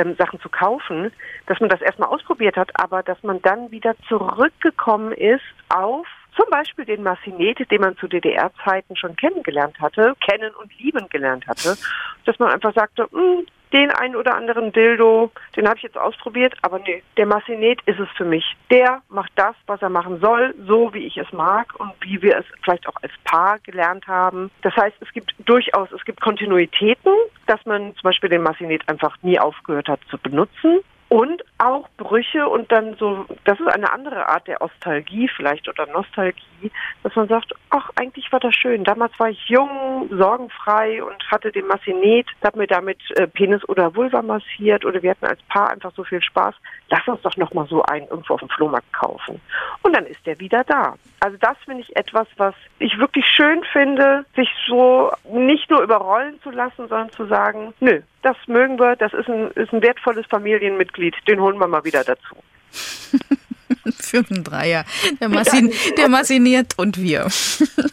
ähm, Sachen zu kaufen, dass man das erstmal ausprobiert hat, aber dass man dann wieder zurückgekommen ist auf zum Beispiel den Massinet, den man zu DDR-Zeiten schon kennengelernt hatte, kennen und lieben gelernt hatte, dass man einfach sagte, hm, den einen oder anderen Dildo, den habe ich jetzt ausprobiert, aber nee, der Massinet ist es für mich. Der macht das, was er machen soll, so wie ich es mag und wie wir es vielleicht auch als Paar gelernt haben. Das heißt, es gibt durchaus, es gibt Kontinuitäten, dass man zum Beispiel den Massinet einfach nie aufgehört hat zu benutzen. Und auch Brüche und dann so, das ist eine andere Art der Ostalgie vielleicht oder Nostalgie, dass man sagt, ach, eigentlich war das schön. Damals war ich jung, sorgenfrei und hatte den Massinet, hab mir damit äh, Penis oder Vulva massiert oder wir hatten als Paar einfach so viel Spaß. Lass uns doch nochmal so einen irgendwo auf dem Flohmarkt kaufen. Und dann ist der wieder da. Also das finde ich etwas, was ich wirklich schön finde, sich so nicht nur überrollen zu lassen, sondern zu sagen, nö, das mögen wir, das ist ein, ist ein wertvolles Familienmitglied, den holen wir mal wieder dazu. Für einen Dreier. Der, Massin, der massiniert und wir.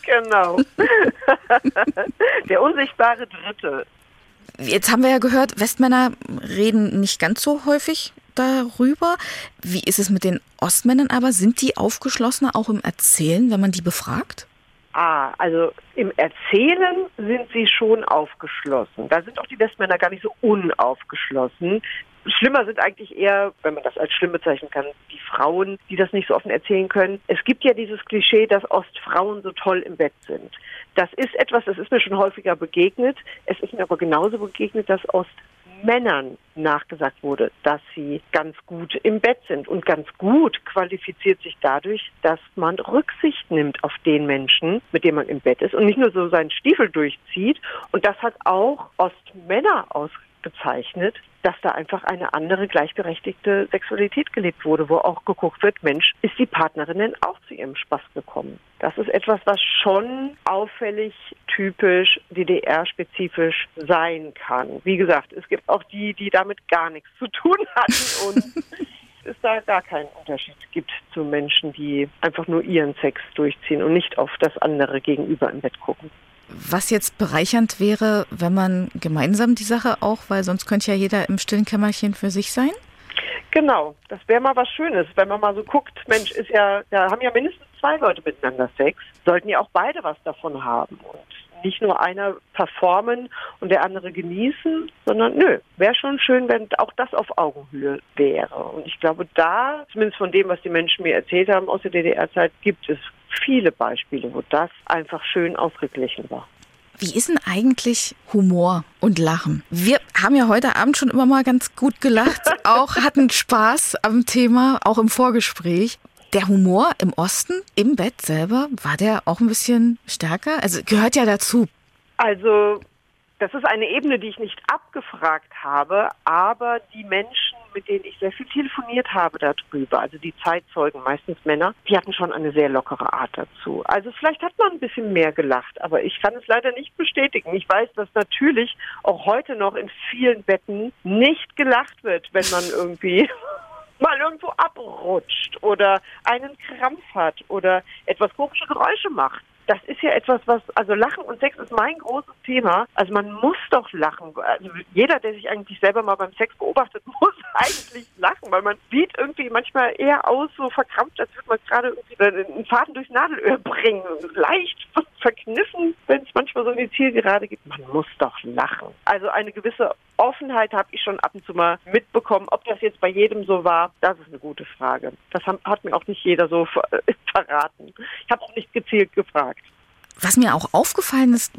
Genau. Der unsichtbare Dritte. Jetzt haben wir ja gehört, Westmänner reden nicht ganz so häufig darüber. Wie ist es mit den Ostmännern aber? Sind die aufgeschlossener auch im Erzählen, wenn man die befragt? Ah, also im Erzählen sind sie schon aufgeschlossen. Da sind auch die Westmänner gar nicht so unaufgeschlossen. Schlimmer sind eigentlich eher, wenn man das als schlimm bezeichnen kann, die Frauen, die das nicht so offen erzählen können. Es gibt ja dieses Klischee, dass Ostfrauen so toll im Bett sind. Das ist etwas, das ist mir schon häufiger begegnet. Es ist mir aber genauso begegnet, dass Ost Männern nachgesagt wurde, dass sie ganz gut im Bett sind. Und ganz gut qualifiziert sich dadurch, dass man Rücksicht nimmt auf den Menschen, mit dem man im Bett ist und nicht nur so seinen Stiefel durchzieht. Und das hat auch Ostmänner ausgezeichnet, dass da einfach eine andere gleichberechtigte Sexualität gelebt wurde, wo auch geguckt wird, Mensch, ist die Partnerin denn auch zu ihrem Spaß gekommen? Das ist etwas, was schon auffällig, typisch, DDR-spezifisch sein kann. Wie gesagt, es gibt auch die, die damit gar nichts zu tun hatten und es da gar keinen Unterschied gibt zu Menschen, die einfach nur ihren Sex durchziehen und nicht auf das andere Gegenüber im Bett gucken. Was jetzt bereichernd wäre, wenn man gemeinsam die Sache auch, weil sonst könnte ja jeder im stillen Kämmerchen für sich sein? Genau, das wäre mal was Schönes, wenn man mal so guckt, Mensch, ist ja, da haben ja mindestens zwei Leute miteinander Sex, sollten ja auch beide was davon haben. Und nicht nur einer performen und der andere genießen, sondern nö, wäre schon schön, wenn auch das auf Augenhöhe wäre. Und ich glaube, da, zumindest von dem, was die Menschen mir erzählt haben aus der DDR-Zeit, gibt es viele Beispiele, wo das einfach schön ausgeglichen war. Wie ist denn eigentlich Humor und Lachen? Wir haben ja heute Abend schon immer mal ganz gut gelacht, auch hatten Spaß am Thema, auch im Vorgespräch. Der Humor im Osten, im Bett selber, war der auch ein bisschen stärker? Also gehört ja dazu. Also das ist eine Ebene, die ich nicht abgefragt habe, aber die Menschen, mit denen ich sehr viel telefoniert habe darüber, also die Zeitzeugen, meistens Männer, die hatten schon eine sehr lockere Art dazu. Also vielleicht hat man ein bisschen mehr gelacht, aber ich kann es leider nicht bestätigen. Ich weiß, dass natürlich auch heute noch in vielen Betten nicht gelacht wird, wenn man irgendwie mal irgendwo abrutscht oder einen Krampf hat oder etwas komische Geräusche macht das ist ja etwas, was, also Lachen und Sex ist mein großes Thema. Also man muss doch lachen. Also jeder, der sich eigentlich selber mal beim Sex beobachtet, muss eigentlich lachen, weil man sieht irgendwie manchmal eher aus, so verkrampft, als würde man gerade irgendwie einen Faden durchs Nadelöhr bringen. Leicht verkniffen, wenn es manchmal so in die Zielgerade geht. Man muss doch lachen. Also eine gewisse Offenheit habe ich schon ab und zu mal mitbekommen. Ob das jetzt bei jedem so war, das ist eine gute Frage. Das hat mir auch nicht jeder so verraten. Ich habe auch nicht gezielt gefragt. Was mir auch aufgefallen ist,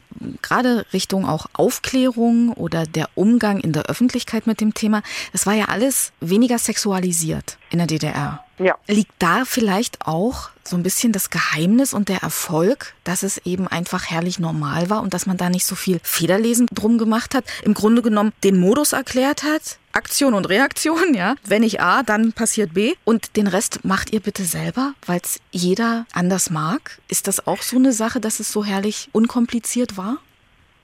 gerade Richtung auch Aufklärung oder der Umgang in der Öffentlichkeit mit dem Thema, das war ja alles weniger sexualisiert in der DDR. Ja. Liegt da vielleicht auch so ein bisschen das Geheimnis und der Erfolg, dass es eben einfach herrlich normal war und dass man da nicht so viel Federlesen drum gemacht hat, im Grunde genommen den Modus erklärt hat, Aktion und Reaktion, ja. Wenn ich A, dann passiert B und den Rest macht ihr bitte selber, weil es jeder anders mag. Ist das auch so eine Sache, dass es so herrlich unkompliziert war?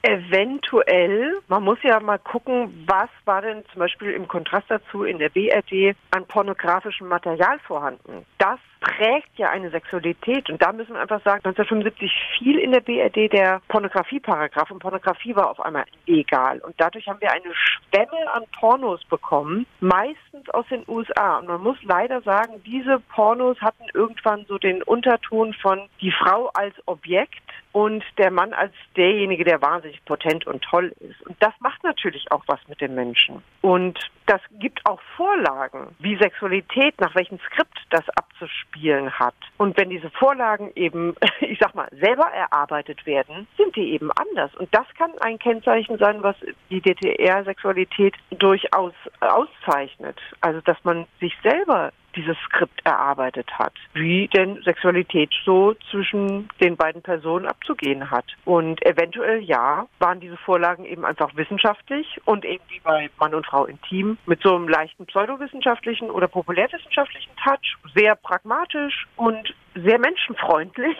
Eventuell. Man muss ja mal gucken, was war denn zum Beispiel im Kontrast dazu in der BRD an pornografischem Material vorhanden. Das prägt ja eine Sexualität. Und da müssen wir einfach sagen, 1975 fiel in der BRD der Pornografieparagraph und Pornografie war auf einmal legal. Und dadurch haben wir eine Schwemme an Pornos bekommen, meistens aus den USA. Und man muss leider sagen, diese Pornos hatten irgendwann so den Unterton von die Frau als Objekt und der Mann als derjenige, der wahnsinnig potent und toll ist. Und das macht natürlich auch was mit den Menschen. Und das gibt auch Vorlagen, wie Sexualität, nach welchem Skript das abzuspielen hat. Und wenn diese Vorlagen eben, ich sag mal, selber erarbeitet werden, sind die eben anders. Und das kann ein Kennzeichen sein, was die DDR-Sexualität durchaus auszeichnet. Also, dass man sich selber dieses Skript erarbeitet hat, wie denn Sexualität so zwischen den beiden Personen abzugehen hat. Und eventuell ja, waren diese Vorlagen eben einfach wissenschaftlich und eben wie bei Mann und Frau intim mit so einem leichten pseudowissenschaftlichen oder populärwissenschaftlichen Touch, sehr pragmatisch und sehr menschenfreundlich,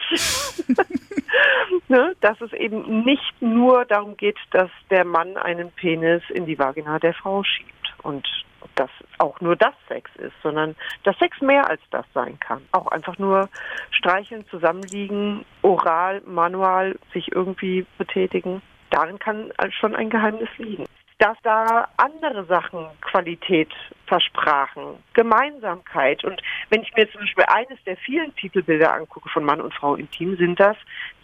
ne, dass es eben nicht nur darum geht, dass der Mann einen Penis in die Vagina der Frau schiebt. Und dass auch nur das Sex ist, sondern dass Sex mehr als das sein kann. Auch einfach nur streicheln, zusammenliegen, oral, manual sich irgendwie betätigen. Darin kann schon ein Geheimnis liegen. Dass da andere Sachen Qualität versprachen, Gemeinsamkeit. Und wenn ich mir zum Beispiel eines der vielen Titelbilder angucke von Mann und Frau intim, sind das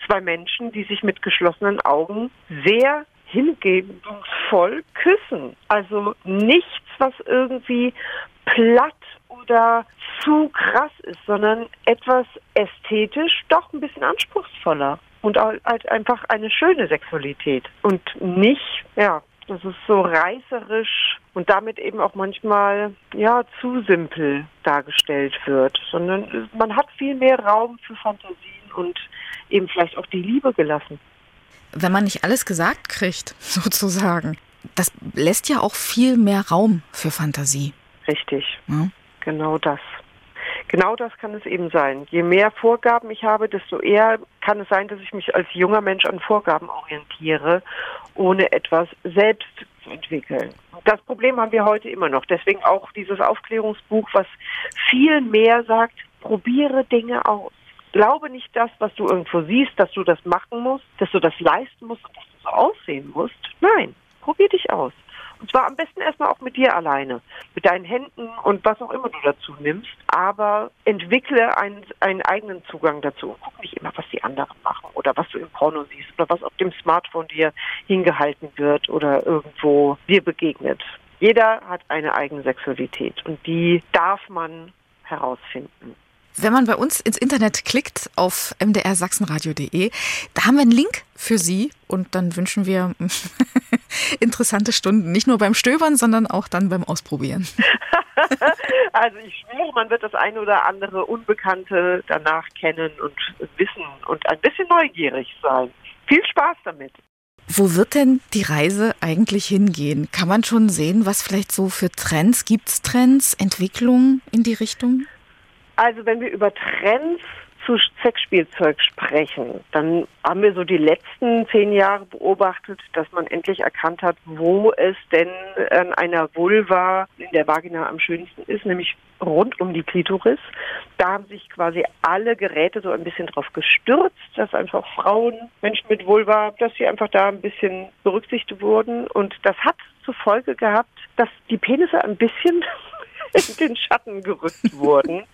zwei Menschen, die sich mit geschlossenen Augen sehr hingebungsvoll küssen. Also nichts, was irgendwie platt oder zu krass ist, sondern etwas ästhetisch doch ein bisschen anspruchsvoller und halt einfach eine schöne Sexualität und nicht, ja, dass es so reißerisch und damit eben auch manchmal ja zu simpel dargestellt wird, sondern man hat viel mehr Raum für Fantasien und eben vielleicht auch die Liebe gelassen wenn man nicht alles gesagt kriegt, sozusagen, das lässt ja auch viel mehr Raum für Fantasie. Richtig. Ja? Genau das. Genau das kann es eben sein. Je mehr Vorgaben ich habe, desto eher kann es sein, dass ich mich als junger Mensch an Vorgaben orientiere, ohne etwas selbst zu entwickeln. Das Problem haben wir heute immer noch. Deswegen auch dieses Aufklärungsbuch, was viel mehr sagt, probiere Dinge aus. Glaube nicht das, was du irgendwo siehst, dass du das machen musst, dass du das leisten musst, dass du so aussehen musst. Nein, probier dich aus. Und zwar am besten erstmal auch mit dir alleine, mit deinen Händen und was auch immer du dazu nimmst. Aber entwickle einen, einen eigenen Zugang dazu. Guck nicht immer, was die anderen machen oder was du im Porno siehst oder was auf dem Smartphone dir hingehalten wird oder irgendwo dir begegnet. Jeder hat eine eigene Sexualität und die darf man herausfinden. Wenn man bei uns ins Internet klickt auf mdrsachsenradio.de, da haben wir einen Link für Sie und dann wünschen wir interessante Stunden, nicht nur beim Stöbern, sondern auch dann beim Ausprobieren. also ich schwöre, man wird das eine oder andere Unbekannte danach kennen und wissen und ein bisschen neugierig sein. Viel Spaß damit. Wo wird denn die Reise eigentlich hingehen? Kann man schon sehen, was vielleicht so für Trends gibt es Trends, Entwicklungen in die Richtung? Also wenn wir über Trends zu Sexspielzeug sprechen, dann haben wir so die letzten zehn Jahre beobachtet, dass man endlich erkannt hat, wo es denn an einer Vulva in der Vagina am schönsten ist, nämlich rund um die Klitoris. Da haben sich quasi alle Geräte so ein bisschen drauf gestürzt, dass einfach Frauen, Menschen mit Vulva, dass sie einfach da ein bisschen berücksichtigt wurden. Und das hat zur Folge gehabt, dass die Penisse ein bisschen in den Schatten gerückt wurden.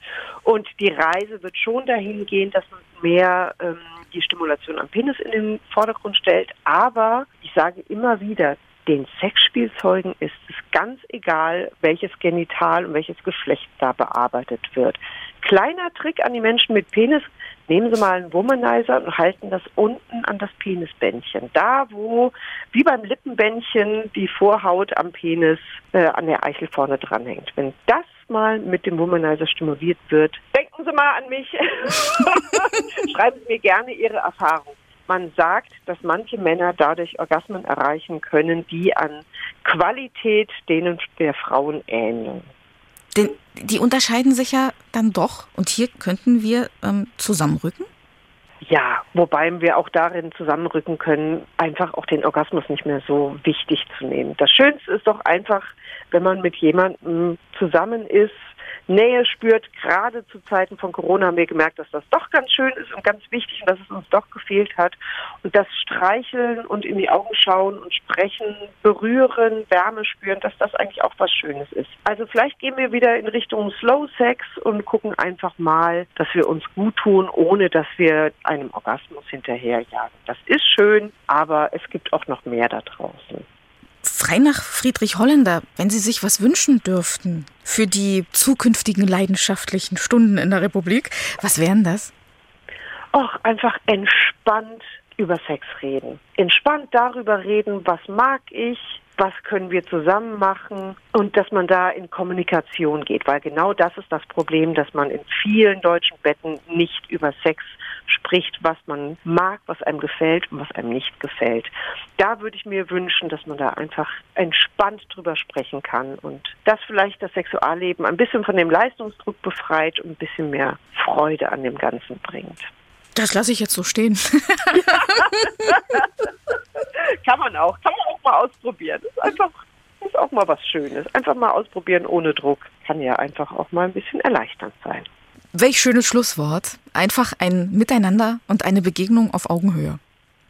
Und die Reise wird schon dahin gehen, dass man mehr ähm, die Stimulation am Penis in den Vordergrund stellt. Aber ich sage immer wieder, den Sexspielzeugen ist es ganz egal, welches Genital und welches Geschlecht da bearbeitet wird. Kleiner Trick an die Menschen mit Penis, nehmen Sie mal einen Womanizer und halten das unten an das Penisbändchen. Da, wo, wie beim Lippenbändchen, die Vorhaut am Penis äh, an der Eichel vorne dranhängt. Wenn das mal mit dem Womanizer stimuliert wird, denken Sie mal an mich. Schreiben Sie mir gerne Ihre Erfahrung. Man sagt, dass manche Männer dadurch Orgasmen erreichen können, die an Qualität denen der Frauen ähneln. Denn die unterscheiden sich ja dann doch. Und hier könnten wir ähm, zusammenrücken? Ja, wobei wir auch darin zusammenrücken können, einfach auch den Orgasmus nicht mehr so wichtig zu nehmen. Das Schönste ist doch einfach, wenn man mit jemandem zusammen ist, Nähe spürt. Gerade zu Zeiten von Corona haben wir gemerkt, dass das doch ganz schön ist und ganz wichtig und dass es uns doch gefehlt hat. Und das Streicheln und in die Augen schauen und sprechen, berühren, Wärme spüren, dass das eigentlich auch was Schönes ist. Also vielleicht gehen wir wieder in Richtung Slow Sex und gucken einfach mal, dass wir uns gut tun, ohne dass wir einem Orgasmus hinterherjagen. Das ist schön, aber es gibt auch noch mehr da draußen frei nach Friedrich Holländer, wenn Sie sich was wünschen dürften für die zukünftigen leidenschaftlichen Stunden in der Republik, was wären das? Och, einfach entspannt über Sex reden. Entspannt darüber reden, was mag ich, was können wir zusammen machen und dass man da in Kommunikation geht, weil genau das ist das Problem, dass man in vielen deutschen Betten nicht über Sex spricht, was man mag, was einem gefällt und was einem nicht gefällt. Da würde ich mir wünschen, dass man da einfach entspannt drüber sprechen kann und das vielleicht das Sexualleben ein bisschen von dem Leistungsdruck befreit und ein bisschen mehr Freude an dem Ganzen bringt. Das lasse ich jetzt so stehen. kann man auch. Kann man auch mal ausprobieren. Das ist einfach ist auch mal was Schönes. Einfach mal ausprobieren ohne Druck. Kann ja einfach auch mal ein bisschen erleichternd sein. Welch schönes Schlusswort. Einfach ein Miteinander und eine Begegnung auf Augenhöhe.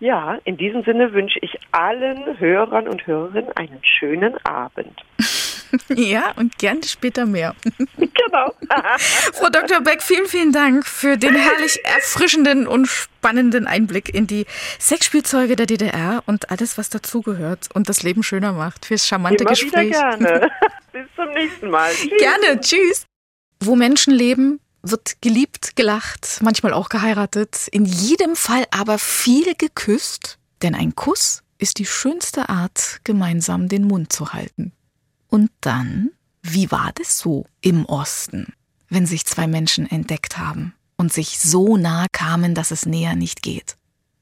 Ja, in diesem Sinne wünsche ich allen Hörern und Hörerinnen einen schönen Abend. Ja, und gerne später mehr. Genau. Frau Dr. Beck, vielen, vielen Dank für den herrlich erfrischenden und spannenden Einblick in die Sexspielzeuge der DDR und alles, was dazugehört und das Leben schöner macht. Fürs charmante Immer Gespräch. Wieder gerne. Bis zum nächsten Mal. Tschüss. Gerne. Tschüss. Wo Menschen leben, wird geliebt, gelacht, manchmal auch geheiratet, in jedem Fall aber viel geküsst, denn ein Kuss ist die schönste Art, gemeinsam den Mund zu halten. Und dann, wie war das so im Osten, wenn sich zwei Menschen entdeckt haben und sich so nah kamen, dass es näher nicht geht?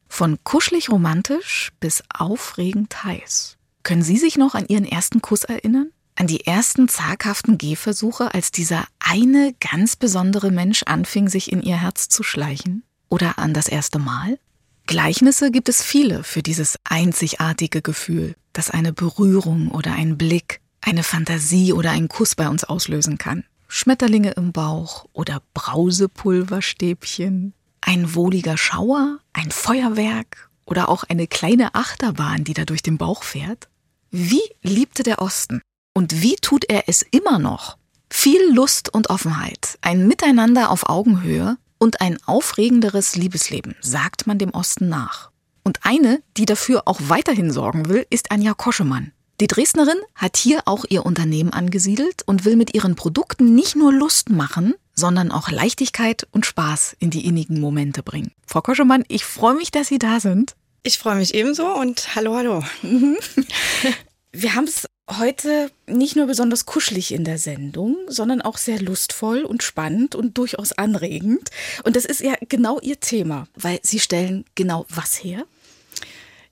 Von kuschelig romantisch bis aufregend heiß. Können Sie sich noch an Ihren ersten Kuss erinnern? An die ersten zaghaften Gehversuche, als dieser eine ganz besondere Mensch anfing, sich in Ihr Herz zu schleichen? Oder an das erste Mal? Gleichnisse gibt es viele für dieses einzigartige Gefühl, das eine Berührung oder ein Blick, eine Fantasie oder ein Kuss bei uns auslösen kann. Schmetterlinge im Bauch oder Brausepulverstäbchen, ein wohliger Schauer, ein Feuerwerk oder auch eine kleine Achterbahn, die da durch den Bauch fährt. Wie liebte der Osten? Und wie tut er es immer noch? Viel Lust und Offenheit, ein Miteinander auf Augenhöhe und ein aufregenderes Liebesleben, sagt man dem Osten nach. Und eine, die dafür auch weiterhin sorgen will, ist Anja Koschemann. Die Dresdnerin hat hier auch ihr Unternehmen angesiedelt und will mit ihren Produkten nicht nur Lust machen, sondern auch Leichtigkeit und Spaß in die innigen Momente bringen. Frau Koschemann, ich freue mich, dass Sie da sind. Ich freue mich ebenso und hallo, hallo. Wir haben es heute nicht nur besonders kuschelig in der Sendung, sondern auch sehr lustvoll und spannend und durchaus anregend. Und das ist ja genau Ihr Thema, weil Sie stellen genau was her?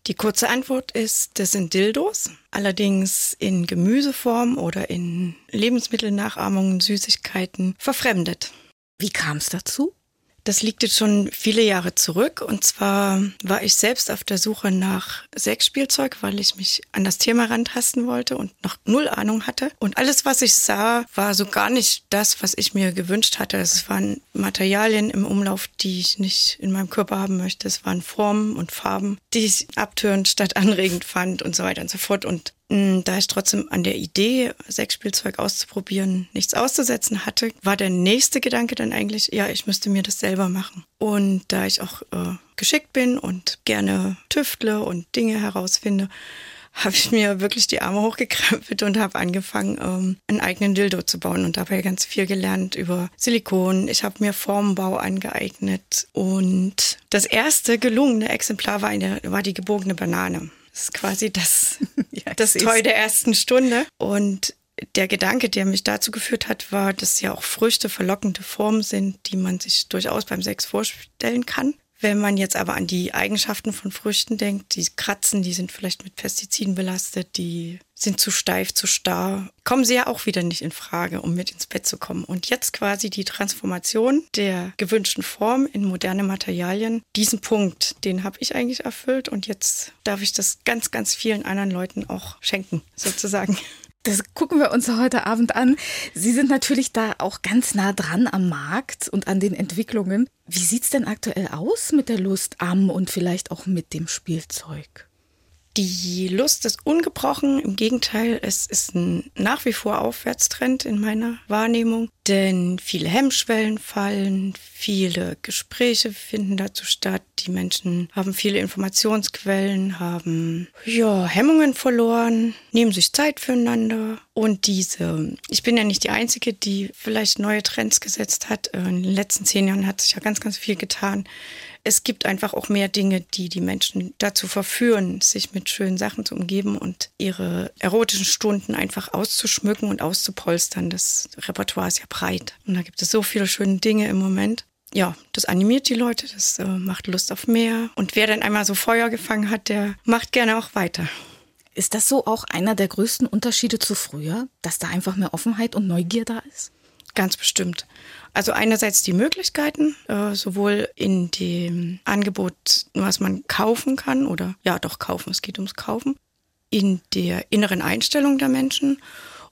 Die kurze Antwort ist, das sind Dildos, allerdings in Gemüseform oder in Lebensmittelnachahmungen, Süßigkeiten verfremdet. Wie kam es dazu? Das liegt jetzt schon viele Jahre zurück. Und zwar war ich selbst auf der Suche nach Sexspielzeug, weil ich mich an das Thema rantasten wollte und noch null Ahnung hatte. Und alles, was ich sah, war so gar nicht das, was ich mir gewünscht hatte. Es waren Materialien im Umlauf, die ich nicht in meinem Körper haben möchte. Es waren Formen und Farben, die ich abtörend statt anregend fand und so weiter und so fort. Und da ich trotzdem an der Idee, Sexspielzeug auszuprobieren, nichts auszusetzen hatte, war der nächste Gedanke dann eigentlich, ja, ich müsste mir das selber machen. Und da ich auch äh, geschickt bin und gerne tüftle und Dinge herausfinde, habe ich mir wirklich die Arme hochgekrempelt und habe angefangen, ähm, einen eigenen Dildo zu bauen und dabei ganz viel gelernt über Silikon. Ich habe mir Formbau angeeignet und das erste gelungene Exemplar war, eine, war die gebogene Banane. Das ist quasi das, ja, das Toy der ersten Stunde. Und der Gedanke, der mich dazu geführt hat, war, dass ja auch Früchte verlockende Formen sind, die man sich durchaus beim Sex vorstellen kann. Wenn man jetzt aber an die Eigenschaften von Früchten denkt, die kratzen, die sind vielleicht mit Pestiziden belastet, die sind zu steif, zu starr, kommen sie ja auch wieder nicht in Frage, um mit ins Bett zu kommen. Und jetzt quasi die Transformation der gewünschten Form in moderne Materialien, diesen Punkt, den habe ich eigentlich erfüllt und jetzt darf ich das ganz, ganz vielen anderen Leuten auch schenken, sozusagen. Das gucken wir uns heute Abend an. Sie sind natürlich da auch ganz nah dran am Markt und an den Entwicklungen. Wie sieht es denn aktuell aus mit der Lust am und vielleicht auch mit dem Spielzeug? Die Lust ist ungebrochen. Im Gegenteil, es ist ein nach wie vor Aufwärtstrend in meiner Wahrnehmung. Denn viele Hemmschwellen fallen, viele Gespräche finden dazu statt. Die Menschen haben viele Informationsquellen, haben ja, Hemmungen verloren, nehmen sich Zeit füreinander. Und diese, ich bin ja nicht die Einzige, die vielleicht neue Trends gesetzt hat. In den letzten zehn Jahren hat sich ja ganz, ganz viel getan es gibt einfach auch mehr Dinge, die die Menschen dazu verführen, sich mit schönen Sachen zu umgeben und ihre erotischen Stunden einfach auszuschmücken und auszupolstern. Das Repertoire ist ja breit und da gibt es so viele schöne Dinge im Moment. Ja, das animiert die Leute, das äh, macht Lust auf mehr. Und wer dann einmal so Feuer gefangen hat, der macht gerne auch weiter. Ist das so auch einer der größten Unterschiede zu früher, dass da einfach mehr Offenheit und Neugier da ist? Ganz bestimmt. Also einerseits die Möglichkeiten, äh, sowohl in dem Angebot, was man kaufen kann oder ja doch kaufen, es geht ums Kaufen, in der inneren Einstellung der Menschen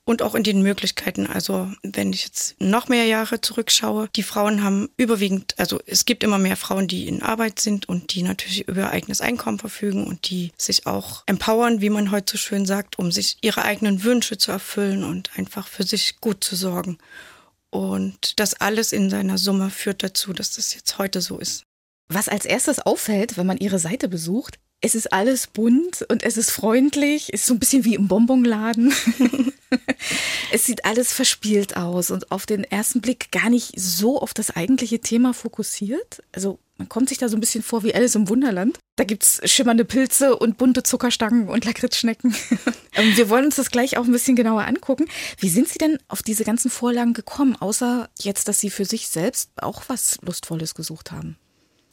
und auch in den Möglichkeiten. Also wenn ich jetzt noch mehr Jahre zurückschaue, die Frauen haben überwiegend, also es gibt immer mehr Frauen, die in Arbeit sind und die natürlich über eigenes Einkommen verfügen und die sich auch empowern, wie man heute so schön sagt, um sich ihre eigenen Wünsche zu erfüllen und einfach für sich gut zu sorgen. Und das alles in seiner Summe führt dazu, dass das jetzt heute so ist. Was als erstes auffällt, wenn man ihre Seite besucht, es ist alles bunt und es ist freundlich, ist so ein bisschen wie im Bonbonladen. es sieht alles verspielt aus und auf den ersten Blick gar nicht so auf das eigentliche Thema fokussiert. Also man kommt sich da so ein bisschen vor wie Alice im Wunderland. Da gibt es schimmernde Pilze und bunte Zuckerstangen und Lakritzschnecken. Ähm, wir wollen uns das gleich auch ein bisschen genauer angucken. Wie sind Sie denn auf diese ganzen Vorlagen gekommen, außer jetzt, dass Sie für sich selbst auch was Lustvolles gesucht haben?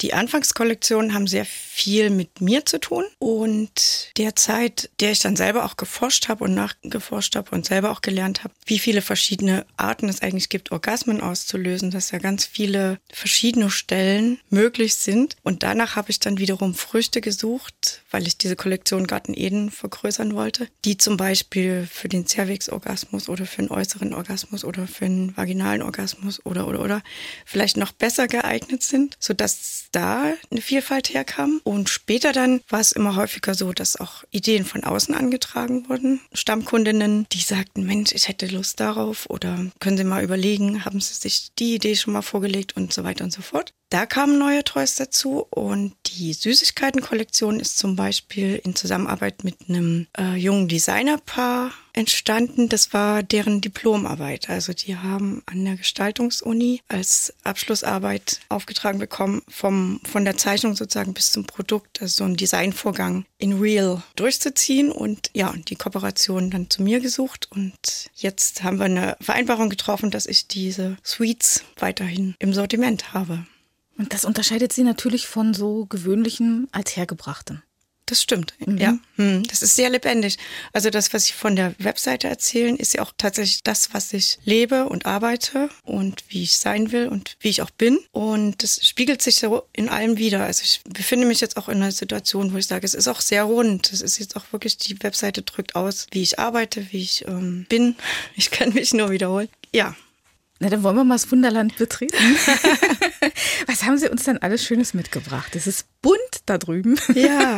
Die Anfangskollektionen haben sehr viel mit mir zu tun und der Zeit, der ich dann selber auch geforscht habe und nachgeforscht habe und selber auch gelernt habe, wie viele verschiedene Arten es eigentlich gibt, Orgasmen auszulösen, dass ja ganz viele verschiedene Stellen möglich sind. Und danach habe ich dann wiederum Früchte gesucht, weil ich diese Kollektion Garten Eden vergrößern wollte, die zum Beispiel für den Cervix-Orgasmus oder für einen äußeren Orgasmus oder für einen vaginalen Orgasmus oder oder oder vielleicht noch besser geeignet sind, sodass dass da eine Vielfalt herkam. Und später dann war es immer häufiger so, dass auch Ideen von außen angetragen wurden. Stammkundinnen, die sagten, Mensch, ich hätte Lust darauf oder können Sie mal überlegen, haben Sie sich die Idee schon mal vorgelegt und so weiter und so fort. Da kamen neue Toys dazu und die Süßigkeitenkollektion ist zum Beispiel in Zusammenarbeit mit einem äh, jungen Designerpaar entstanden. Das war deren Diplomarbeit. Also die haben an der Gestaltungsuni als Abschlussarbeit aufgetragen bekommen, vom, von der Zeichnung sozusagen bis zum Produkt, also so einen Designvorgang in Real durchzuziehen und ja, die Kooperation dann zu mir gesucht und jetzt haben wir eine Vereinbarung getroffen, dass ich diese Suites weiterhin im Sortiment habe. Und das unterscheidet sie natürlich von so gewöhnlichen Althergebrachten. Das stimmt, mhm. ja. Hm, das ist sehr lebendig. Also das, was ich von der Webseite erzählen, ist ja auch tatsächlich das, was ich lebe und arbeite und wie ich sein will und wie ich auch bin. Und das spiegelt sich so in allem wieder. Also ich befinde mich jetzt auch in einer Situation, wo ich sage, es ist auch sehr rund. Es ist jetzt auch wirklich, die Webseite drückt aus, wie ich arbeite, wie ich ähm, bin. Ich kann mich nur wiederholen. Ja, na, dann wollen wir mal das Wunderland betreten. Was haben Sie uns denn alles Schönes mitgebracht? Es ist bunt da drüben. Ja.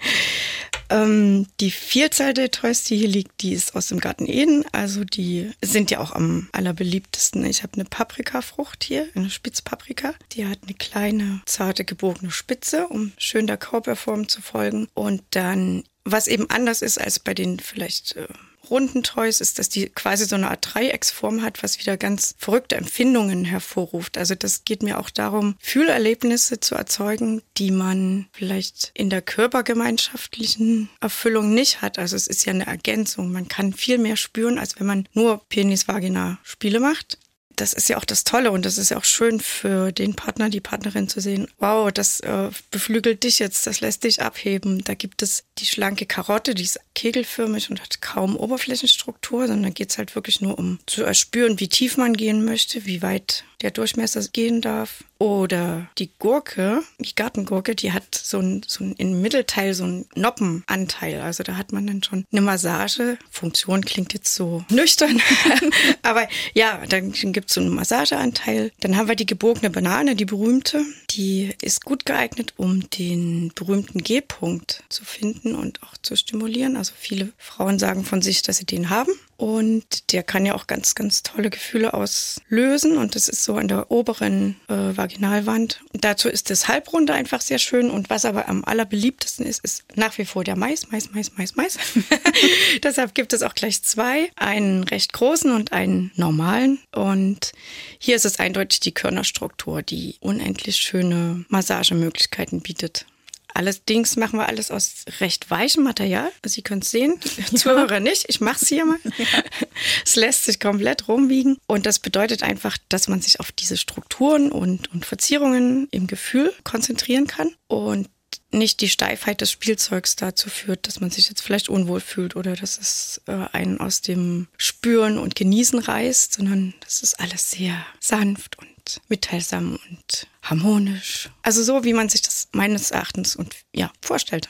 ähm, die Vielzahl der Toys, die hier liegt, die ist aus dem Garten Eden. Also die sind ja auch am allerbeliebtesten. Ich habe eine Paprikafrucht hier, eine Spitzpaprika. Die hat eine kleine, zarte, gebogene Spitze, um schön der Kauperform zu folgen. Und dann was eben anders ist als bei den vielleicht äh, runden Toys ist, dass die quasi so eine Art Dreiecksform hat, was wieder ganz verrückte Empfindungen hervorruft. Also das geht mir auch darum, Fühlerlebnisse zu erzeugen, die man vielleicht in der körpergemeinschaftlichen Erfüllung nicht hat. Also es ist ja eine Ergänzung. Man kann viel mehr spüren, als wenn man nur Penis-Vagina-Spiele macht das ist ja auch das Tolle und das ist ja auch schön für den Partner, die Partnerin zu sehen. Wow, das äh, beflügelt dich jetzt, das lässt dich abheben. Da gibt es die schlanke Karotte, die ist kegelförmig und hat kaum Oberflächenstruktur, sondern geht es halt wirklich nur um zu erspüren, wie tief man gehen möchte, wie weit der Durchmesser gehen darf. Oder die Gurke, die Gartengurke, die hat so ein, so ein im Mittelteil so einen Noppenanteil. Also da hat man dann schon eine Massage. Funktion klingt jetzt so nüchtern. Aber ja, dann gibt es so einen Massageanteil. Dann haben wir die gebogene Banane, die berühmte. Die ist gut geeignet, um den berühmten G-Punkt zu finden und auch zu stimulieren. Also viele Frauen sagen von sich, dass sie den haben. Und der kann ja auch ganz, ganz tolle Gefühle auslösen. Und das ist so an der oberen äh, Vaginalwand. Und dazu ist das Halbrunde einfach sehr schön. Und was aber am allerbeliebtesten ist, ist nach wie vor der Mais, Mais, Mais, Mais, Mais. Deshalb gibt es auch gleich zwei. Einen recht großen und einen normalen. Und hier ist es eindeutig die Körnerstruktur, die unendlich schöne Massagemöglichkeiten bietet. Allerdings machen wir alles aus recht weichem Material. Sie können es sehen, ja. Zuhörer nicht. Ich mache es hier mal. Ja. Es lässt sich komplett rumwiegen. Und das bedeutet einfach, dass man sich auf diese Strukturen und, und Verzierungen im Gefühl konzentrieren kann. Und nicht die Steifheit des Spielzeugs dazu führt, dass man sich jetzt vielleicht unwohl fühlt oder dass es äh, einen aus dem Spüren und Genießen reißt, sondern das ist alles sehr sanft und mitteilsam und harmonisch. Also so, wie man sich das meines Erachtens und ja, vorstellt.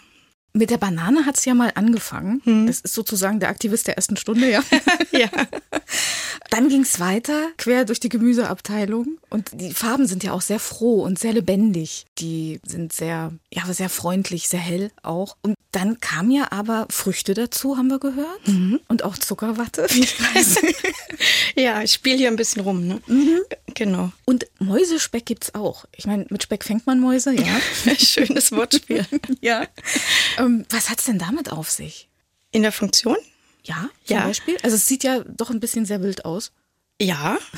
Mit der Banane hat es ja mal angefangen. Hm. Das ist sozusagen der Aktivist der ersten Stunde, ja. ja. Dann ging es weiter, quer durch die Gemüseabteilung. Und die Farben sind ja auch sehr froh und sehr lebendig. Die sind sehr, ja, sehr freundlich, sehr hell auch. Und dann kamen ja aber Früchte dazu, haben wir gehört. Mhm. Und auch Zuckerwatte. Ich weiß. ja, ich spiele hier ein bisschen rum, ne? Mhm. Genau. Und Mäusespeck gibt es auch. Ich meine, mit Speck fängt man Mäuse, ja. Schönes Wortspiel. ja. Ähm, was hat es denn damit auf sich? In der Funktion? Ja, zum ja. Beispiel. Also es sieht ja doch ein bisschen sehr wild aus. Ja.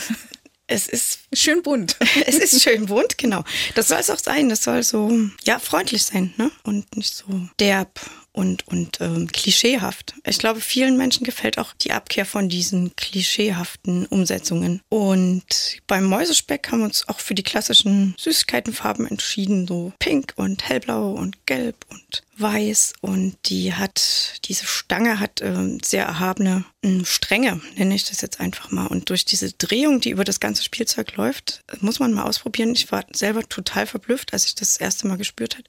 Es ist schön bunt. es ist schön bunt, genau. Das soll es auch sein. Das soll so, ja, freundlich sein, ne? Und nicht so derb und, und ähm, klischeehaft. Ich glaube, vielen Menschen gefällt auch die Abkehr von diesen klischeehaften Umsetzungen. Und beim Mäusespeck haben wir uns auch für die klassischen Süßigkeitenfarben entschieden, so pink und hellblau und gelb und weiß. Und die hat, diese Stange hat ähm, sehr erhabene ähm, Stränge, nenne ich das jetzt einfach mal. Und durch diese Drehung, die über das ganze Spielzeug läuft, muss man mal ausprobieren. Ich war selber total verblüfft, als ich das, das erste Mal gespürt habe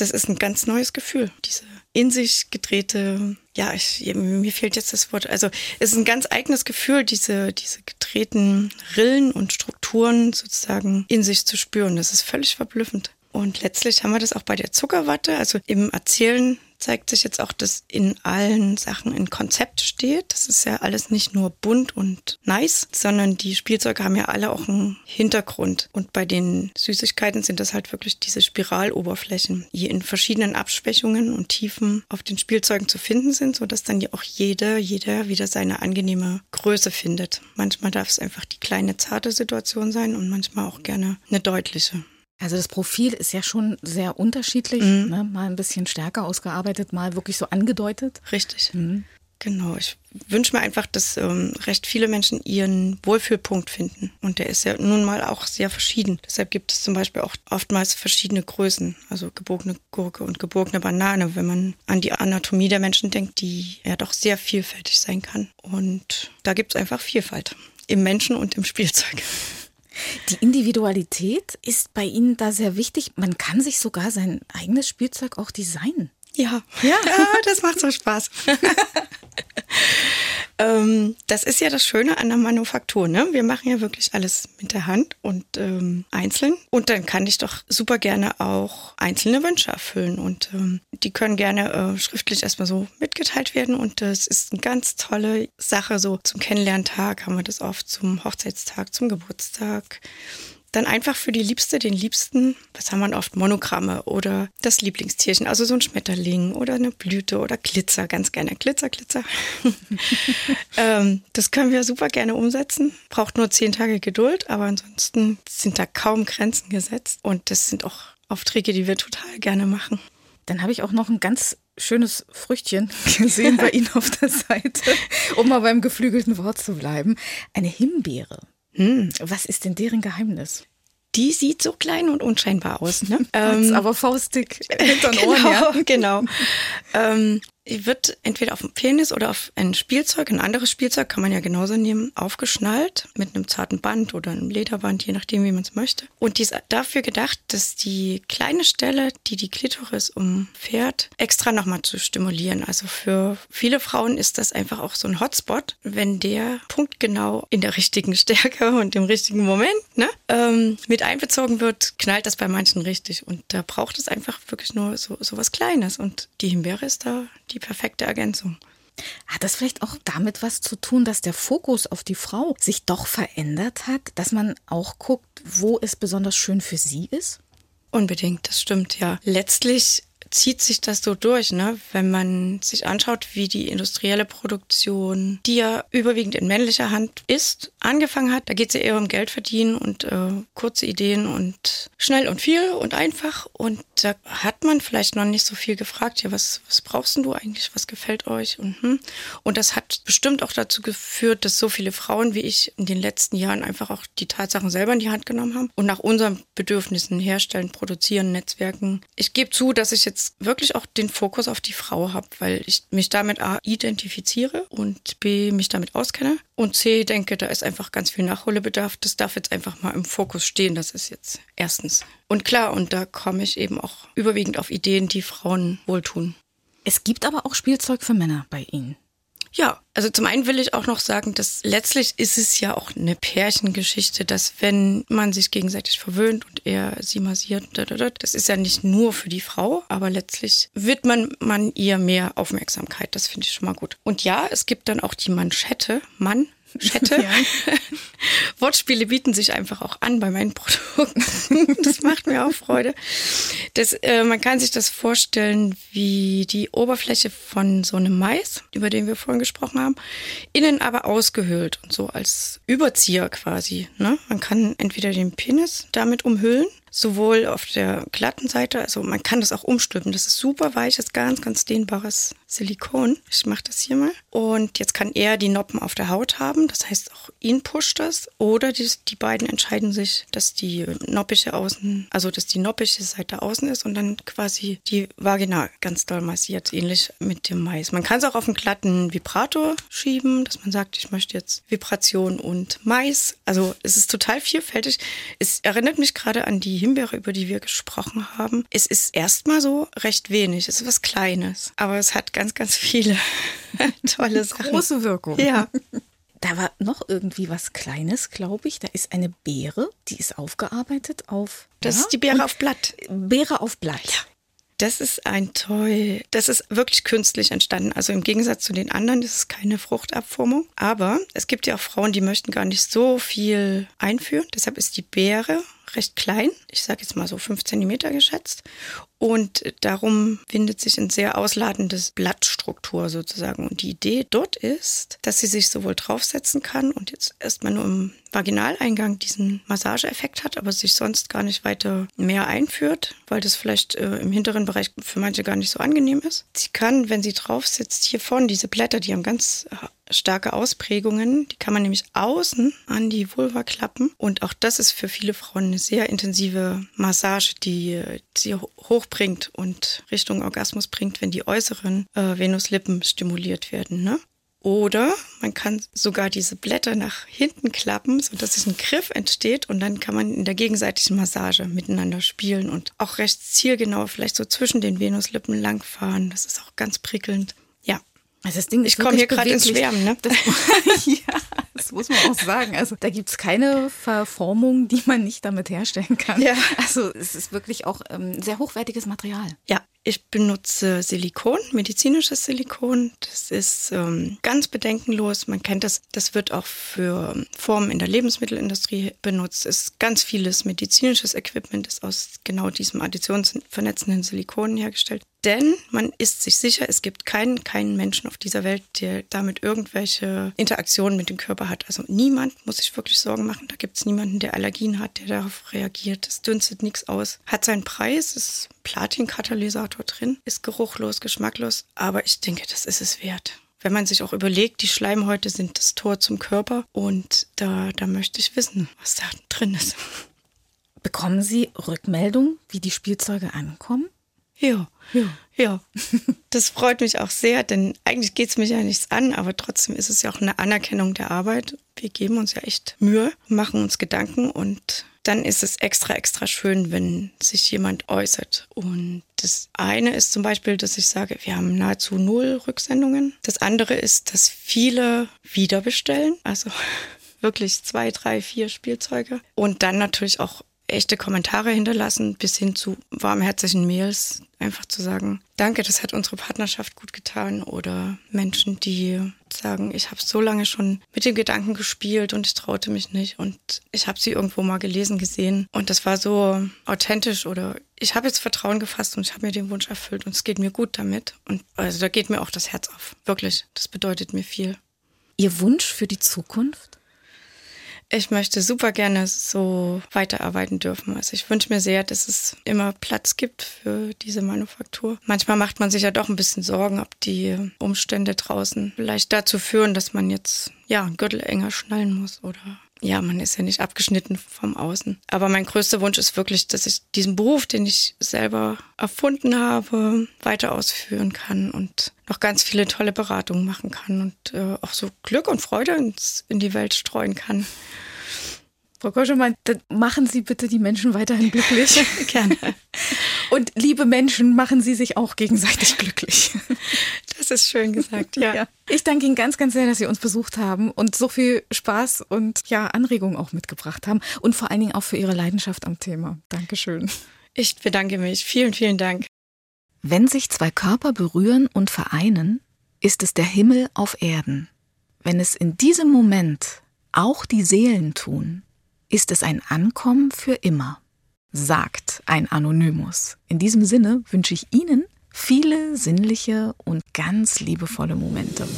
das ist ein ganz neues Gefühl, diese in sich gedrehte, ja, ich, mir fehlt jetzt das Wort, also es ist ein ganz eigenes Gefühl, diese, diese gedrehten Rillen und Strukturen sozusagen in sich zu spüren. Das ist völlig verblüffend. Und letztlich haben wir das auch bei der Zuckerwatte, also im Erzählen zeigt sich jetzt auch, dass in allen Sachen ein Konzept steht. Das ist ja alles nicht nur bunt und nice, sondern die Spielzeuge haben ja alle auch einen Hintergrund. Und bei den Süßigkeiten sind das halt wirklich diese Spiraloberflächen, die in verschiedenen Abschwächungen und Tiefen auf den Spielzeugen zu finden sind, sodass dann ja auch jeder, jeder wieder seine angenehme Größe findet. Manchmal darf es einfach die kleine, zarte Situation sein und manchmal auch gerne eine deutliche. Also das Profil ist ja schon sehr unterschiedlich, mhm. ne? mal ein bisschen stärker ausgearbeitet, mal wirklich so angedeutet. Richtig. Mhm. Genau, ich wünsche mir einfach, dass ähm, recht viele Menschen ihren Wohlfühlpunkt finden. Und der ist ja nun mal auch sehr verschieden. Deshalb gibt es zum Beispiel auch oftmals verschiedene Größen, also gebogene Gurke und gebogene Banane, wenn man an die Anatomie der Menschen denkt, die ja doch sehr vielfältig sein kann. Und da gibt es einfach Vielfalt im Menschen und im Spielzeug. Die Individualität ist bei Ihnen da sehr wichtig. Man kann sich sogar sein eigenes Spielzeug auch designen. Ja, ja, das macht so Spaß. ähm, das ist ja das Schöne an der Manufaktur. Ne? Wir machen ja wirklich alles mit der Hand und ähm, einzeln. Und dann kann ich doch super gerne auch einzelne Wünsche erfüllen. Und ähm, die können gerne äh, schriftlich erstmal so mitgeteilt werden. Und das ist eine ganz tolle Sache. So zum Kennenlerntag haben wir das oft, zum Hochzeitstag, zum Geburtstag dann einfach für die Liebste, den Liebsten, was haben wir oft, Monogramme oder das Lieblingstierchen, also so ein Schmetterling oder eine Blüte oder Glitzer, ganz gerne Glitzer, Glitzer. ähm, das können wir super gerne umsetzen, braucht nur zehn Tage Geduld, aber ansonsten sind da kaum Grenzen gesetzt und das sind auch Aufträge, die wir total gerne machen. Dann habe ich auch noch ein ganz schönes Früchtchen gesehen bei Ihnen auf der Seite, um mal beim geflügelten Wort zu bleiben. Eine Himbeere. Hm, was ist denn deren Geheimnis? Die sieht so klein und unscheinbar aus, ne? ähm, aber faustig hinter den Ohren, genau, ja. Genau. ähm, wird entweder auf dem Penis oder auf ein Spielzeug, ein anderes Spielzeug kann man ja genauso nehmen, aufgeschnallt mit einem zarten Band oder einem Lederband, je nachdem, wie man es möchte. Und die ist dafür gedacht, dass die kleine Stelle, die die Klitoris umfährt, extra nochmal zu stimulieren. Also für viele Frauen ist das einfach auch so ein Hotspot, wenn der Punkt genau in der richtigen Stärke und im richtigen Moment ne, ähm, mit einbezogen wird, knallt das bei manchen richtig. Und da braucht es einfach wirklich nur so, so was Kleines. Und die Himbeere ist da die perfekte Ergänzung. Hat das vielleicht auch damit was zu tun, dass der Fokus auf die Frau sich doch verändert hat, dass man auch guckt, wo es besonders schön für sie ist? Unbedingt, das stimmt ja. Letztlich zieht sich das so durch, ne? Wenn man sich anschaut, wie die industrielle Produktion, die ja überwiegend in männlicher Hand ist, angefangen hat. Da geht es ja eher um Geld verdienen und äh, kurze Ideen und schnell und viel und einfach. Und da hat man vielleicht noch nicht so viel gefragt, ja, was, was brauchst du eigentlich, was gefällt euch? Und, hm. und das hat bestimmt auch dazu geführt, dass so viele Frauen wie ich in den letzten Jahren einfach auch die Tatsachen selber in die Hand genommen haben und nach unseren Bedürfnissen herstellen, produzieren, Netzwerken. Ich gebe zu, dass ich jetzt jetzt wirklich auch den Fokus auf die Frau habe, weil ich mich damit A identifiziere und B mich damit auskenne und C denke, da ist einfach ganz viel Nachholbedarf. Das darf jetzt einfach mal im Fokus stehen. Das ist jetzt erstens. Und klar, und da komme ich eben auch überwiegend auf Ideen, die Frauen wohltun. Es gibt aber auch Spielzeug für Männer bei Ihnen. Ja, also zum einen will ich auch noch sagen, dass letztlich ist es ja auch eine Pärchengeschichte, dass wenn man sich gegenseitig verwöhnt und er sie massiert, das ist ja nicht nur für die Frau, aber letztlich wird man, man ihr mehr Aufmerksamkeit. Das finde ich schon mal gut. Und ja, es gibt dann auch die Manschette, Mann, Schette. Ja. Wortspiele bieten sich einfach auch an bei meinen Produkten. das macht mir auch Freude. Das, äh, man kann sich das vorstellen wie die Oberfläche von so einem Mais, über den wir vorhin gesprochen haben, innen aber ausgehöhlt und so als Überzieher quasi. Ne? Man kann entweder den Penis damit umhüllen sowohl auf der glatten Seite, also man kann das auch umstülpen. Das ist super weiches, ganz, ganz dehnbares Silikon. Ich mache das hier mal. Und jetzt kann er die Noppen auf der Haut haben. Das heißt, auch ihn pusht das. Oder die, die beiden entscheiden sich, dass die noppische Außen, also dass die noppische Seite außen ist und dann quasi die Vagina ganz doll massiert, ähnlich mit dem Mais. Man kann es auch auf einen glatten Vibrator schieben, dass man sagt, ich möchte jetzt Vibration und Mais. Also es ist total vielfältig. Es erinnert mich gerade an die Himbeere, über die wir gesprochen haben. Es ist erstmal so recht wenig. Es ist was Kleines. Aber es hat ganz, ganz viele tolle Sachen. Große Wirkung. Ja. Da war noch irgendwie was Kleines, glaube ich. Da ist eine Beere, die ist aufgearbeitet auf. Das ja, ist die Beere auf Blatt. Beere auf Blatt. Ja. Das ist ein Toy. Das ist wirklich künstlich entstanden. Also im Gegensatz zu den anderen ist es keine Fruchtabformung. Aber es gibt ja auch Frauen, die möchten gar nicht so viel einführen. Deshalb ist die Beere recht klein. Ich sage jetzt mal so fünf Zentimeter geschätzt. Und darum findet sich ein sehr ausladendes Blattstruktur sozusagen. Und die Idee dort ist, dass sie sich sowohl draufsetzen kann und jetzt erstmal nur im Vaginaleingang diesen Massageeffekt hat, aber sich sonst gar nicht weiter mehr einführt, weil das vielleicht äh, im hinteren Bereich für manche gar nicht so angenehm ist. Sie kann, wenn sie drauf sitzt, hier vorne diese Blätter, die haben ganz äh, starke Ausprägungen, die kann man nämlich außen an die Vulva klappen und auch das ist für viele Frauen eine sehr intensive Massage, die sie hochbringt und Richtung Orgasmus bringt, wenn die äußeren äh, Venuslippen stimuliert werden. Ne? Oder man kann sogar diese Blätter nach hinten klappen, sodass sich ein Griff entsteht und dann kann man in der gegenseitigen Massage miteinander spielen und auch recht zielgenau vielleicht so zwischen den Venuslippen langfahren. Das ist auch ganz prickelnd. Also das Ding ist ich komme hier gerade ins Schwärmen, ne? Das, ja, das muss man auch sagen. Also da gibt es keine Verformung, die man nicht damit herstellen kann. Ja. Also es ist wirklich auch ähm, sehr hochwertiges Material. Ja, ich benutze Silikon, medizinisches Silikon. Das ist ähm, ganz bedenkenlos. Man kennt das. Das wird auch für Formen in der Lebensmittelindustrie benutzt. Es ist ganz vieles medizinisches Equipment ist aus genau diesem additionsvernetzenden Silikon hergestellt. Denn man ist sich sicher, es gibt keinen, keinen Menschen auf dieser Welt, der damit irgendwelche Interaktionen mit dem Körper hat. Also niemand muss sich wirklich Sorgen machen. Da gibt es niemanden, der Allergien hat, der darauf reagiert. Es dünstet nichts aus. Hat seinen Preis, ist Platin-Katalysator drin, ist geruchlos, geschmacklos, aber ich denke, das ist es wert. Wenn man sich auch überlegt, die Schleimhäute sind das Tor zum Körper und da, da möchte ich wissen, was da drin ist. Bekommen Sie Rückmeldung, wie die Spielzeuge ankommen? Ja, ja, ja. Das freut mich auch sehr, denn eigentlich geht es mich ja nichts an, aber trotzdem ist es ja auch eine Anerkennung der Arbeit. Wir geben uns ja echt Mühe, machen uns Gedanken und dann ist es extra, extra schön, wenn sich jemand äußert. Und das eine ist zum Beispiel, dass ich sage, wir haben nahezu null Rücksendungen. Das andere ist, dass viele wiederbestellen, also wirklich zwei, drei, vier Spielzeuge. Und dann natürlich auch echte Kommentare hinterlassen, bis hin zu warmherzigen Mails, einfach zu sagen, danke, das hat unsere Partnerschaft gut getan. Oder Menschen, die sagen, ich habe so lange schon mit dem Gedanken gespielt und ich traute mich nicht. Und ich habe sie irgendwo mal gelesen, gesehen. Und das war so authentisch oder ich habe jetzt Vertrauen gefasst und ich habe mir den Wunsch erfüllt und es geht mir gut damit. Und also da geht mir auch das Herz auf. Wirklich, das bedeutet mir viel. Ihr Wunsch für die Zukunft? Ich möchte super gerne so weiterarbeiten dürfen. Also ich wünsche mir sehr, dass es immer Platz gibt für diese Manufaktur. Manchmal macht man sich ja doch ein bisschen Sorgen, ob die Umstände draußen vielleicht dazu führen, dass man jetzt ja einen Gürtel enger schnallen muss oder ja, man ist ja nicht abgeschnitten vom Außen. Aber mein größter Wunsch ist wirklich, dass ich diesen Beruf, den ich selber erfunden habe, weiter ausführen kann und noch ganz viele tolle Beratungen machen kann und äh, auch so Glück und Freude ins, in die Welt streuen kann. Frau Koschemann, dann machen Sie bitte die Menschen weiterhin glücklich. Gerne. Und liebe Menschen, machen Sie sich auch gegenseitig glücklich. Das ist schön gesagt, ja. ja. Ich danke Ihnen ganz, ganz sehr, dass Sie uns besucht haben und so viel Spaß und ja, Anregungen auch mitgebracht haben und vor allen Dingen auch für Ihre Leidenschaft am Thema. Dankeschön. Ich bedanke mich. Vielen, vielen Dank. Wenn sich zwei Körper berühren und vereinen, ist es der Himmel auf Erden. Wenn es in diesem Moment auch die Seelen tun, ist es ein Ankommen für immer, sagt ein Anonymus. In diesem Sinne wünsche ich Ihnen viele sinnliche und ganz liebevolle Momente.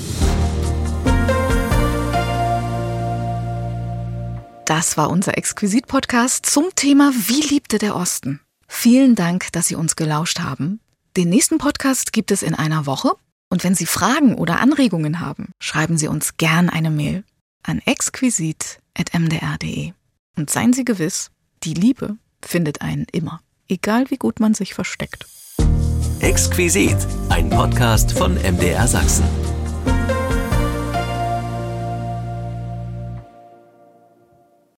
Das war unser Exquisit-Podcast zum Thema Wie liebte der Osten? Vielen Dank, dass Sie uns gelauscht haben. Den nächsten Podcast gibt es in einer Woche. Und wenn Sie Fragen oder Anregungen haben, schreiben Sie uns gern eine Mail an exquisit.mdr.de. Und seien Sie gewiss, die Liebe findet einen immer, egal wie gut man sich versteckt. Exquisit, ein Podcast von MDR Sachsen.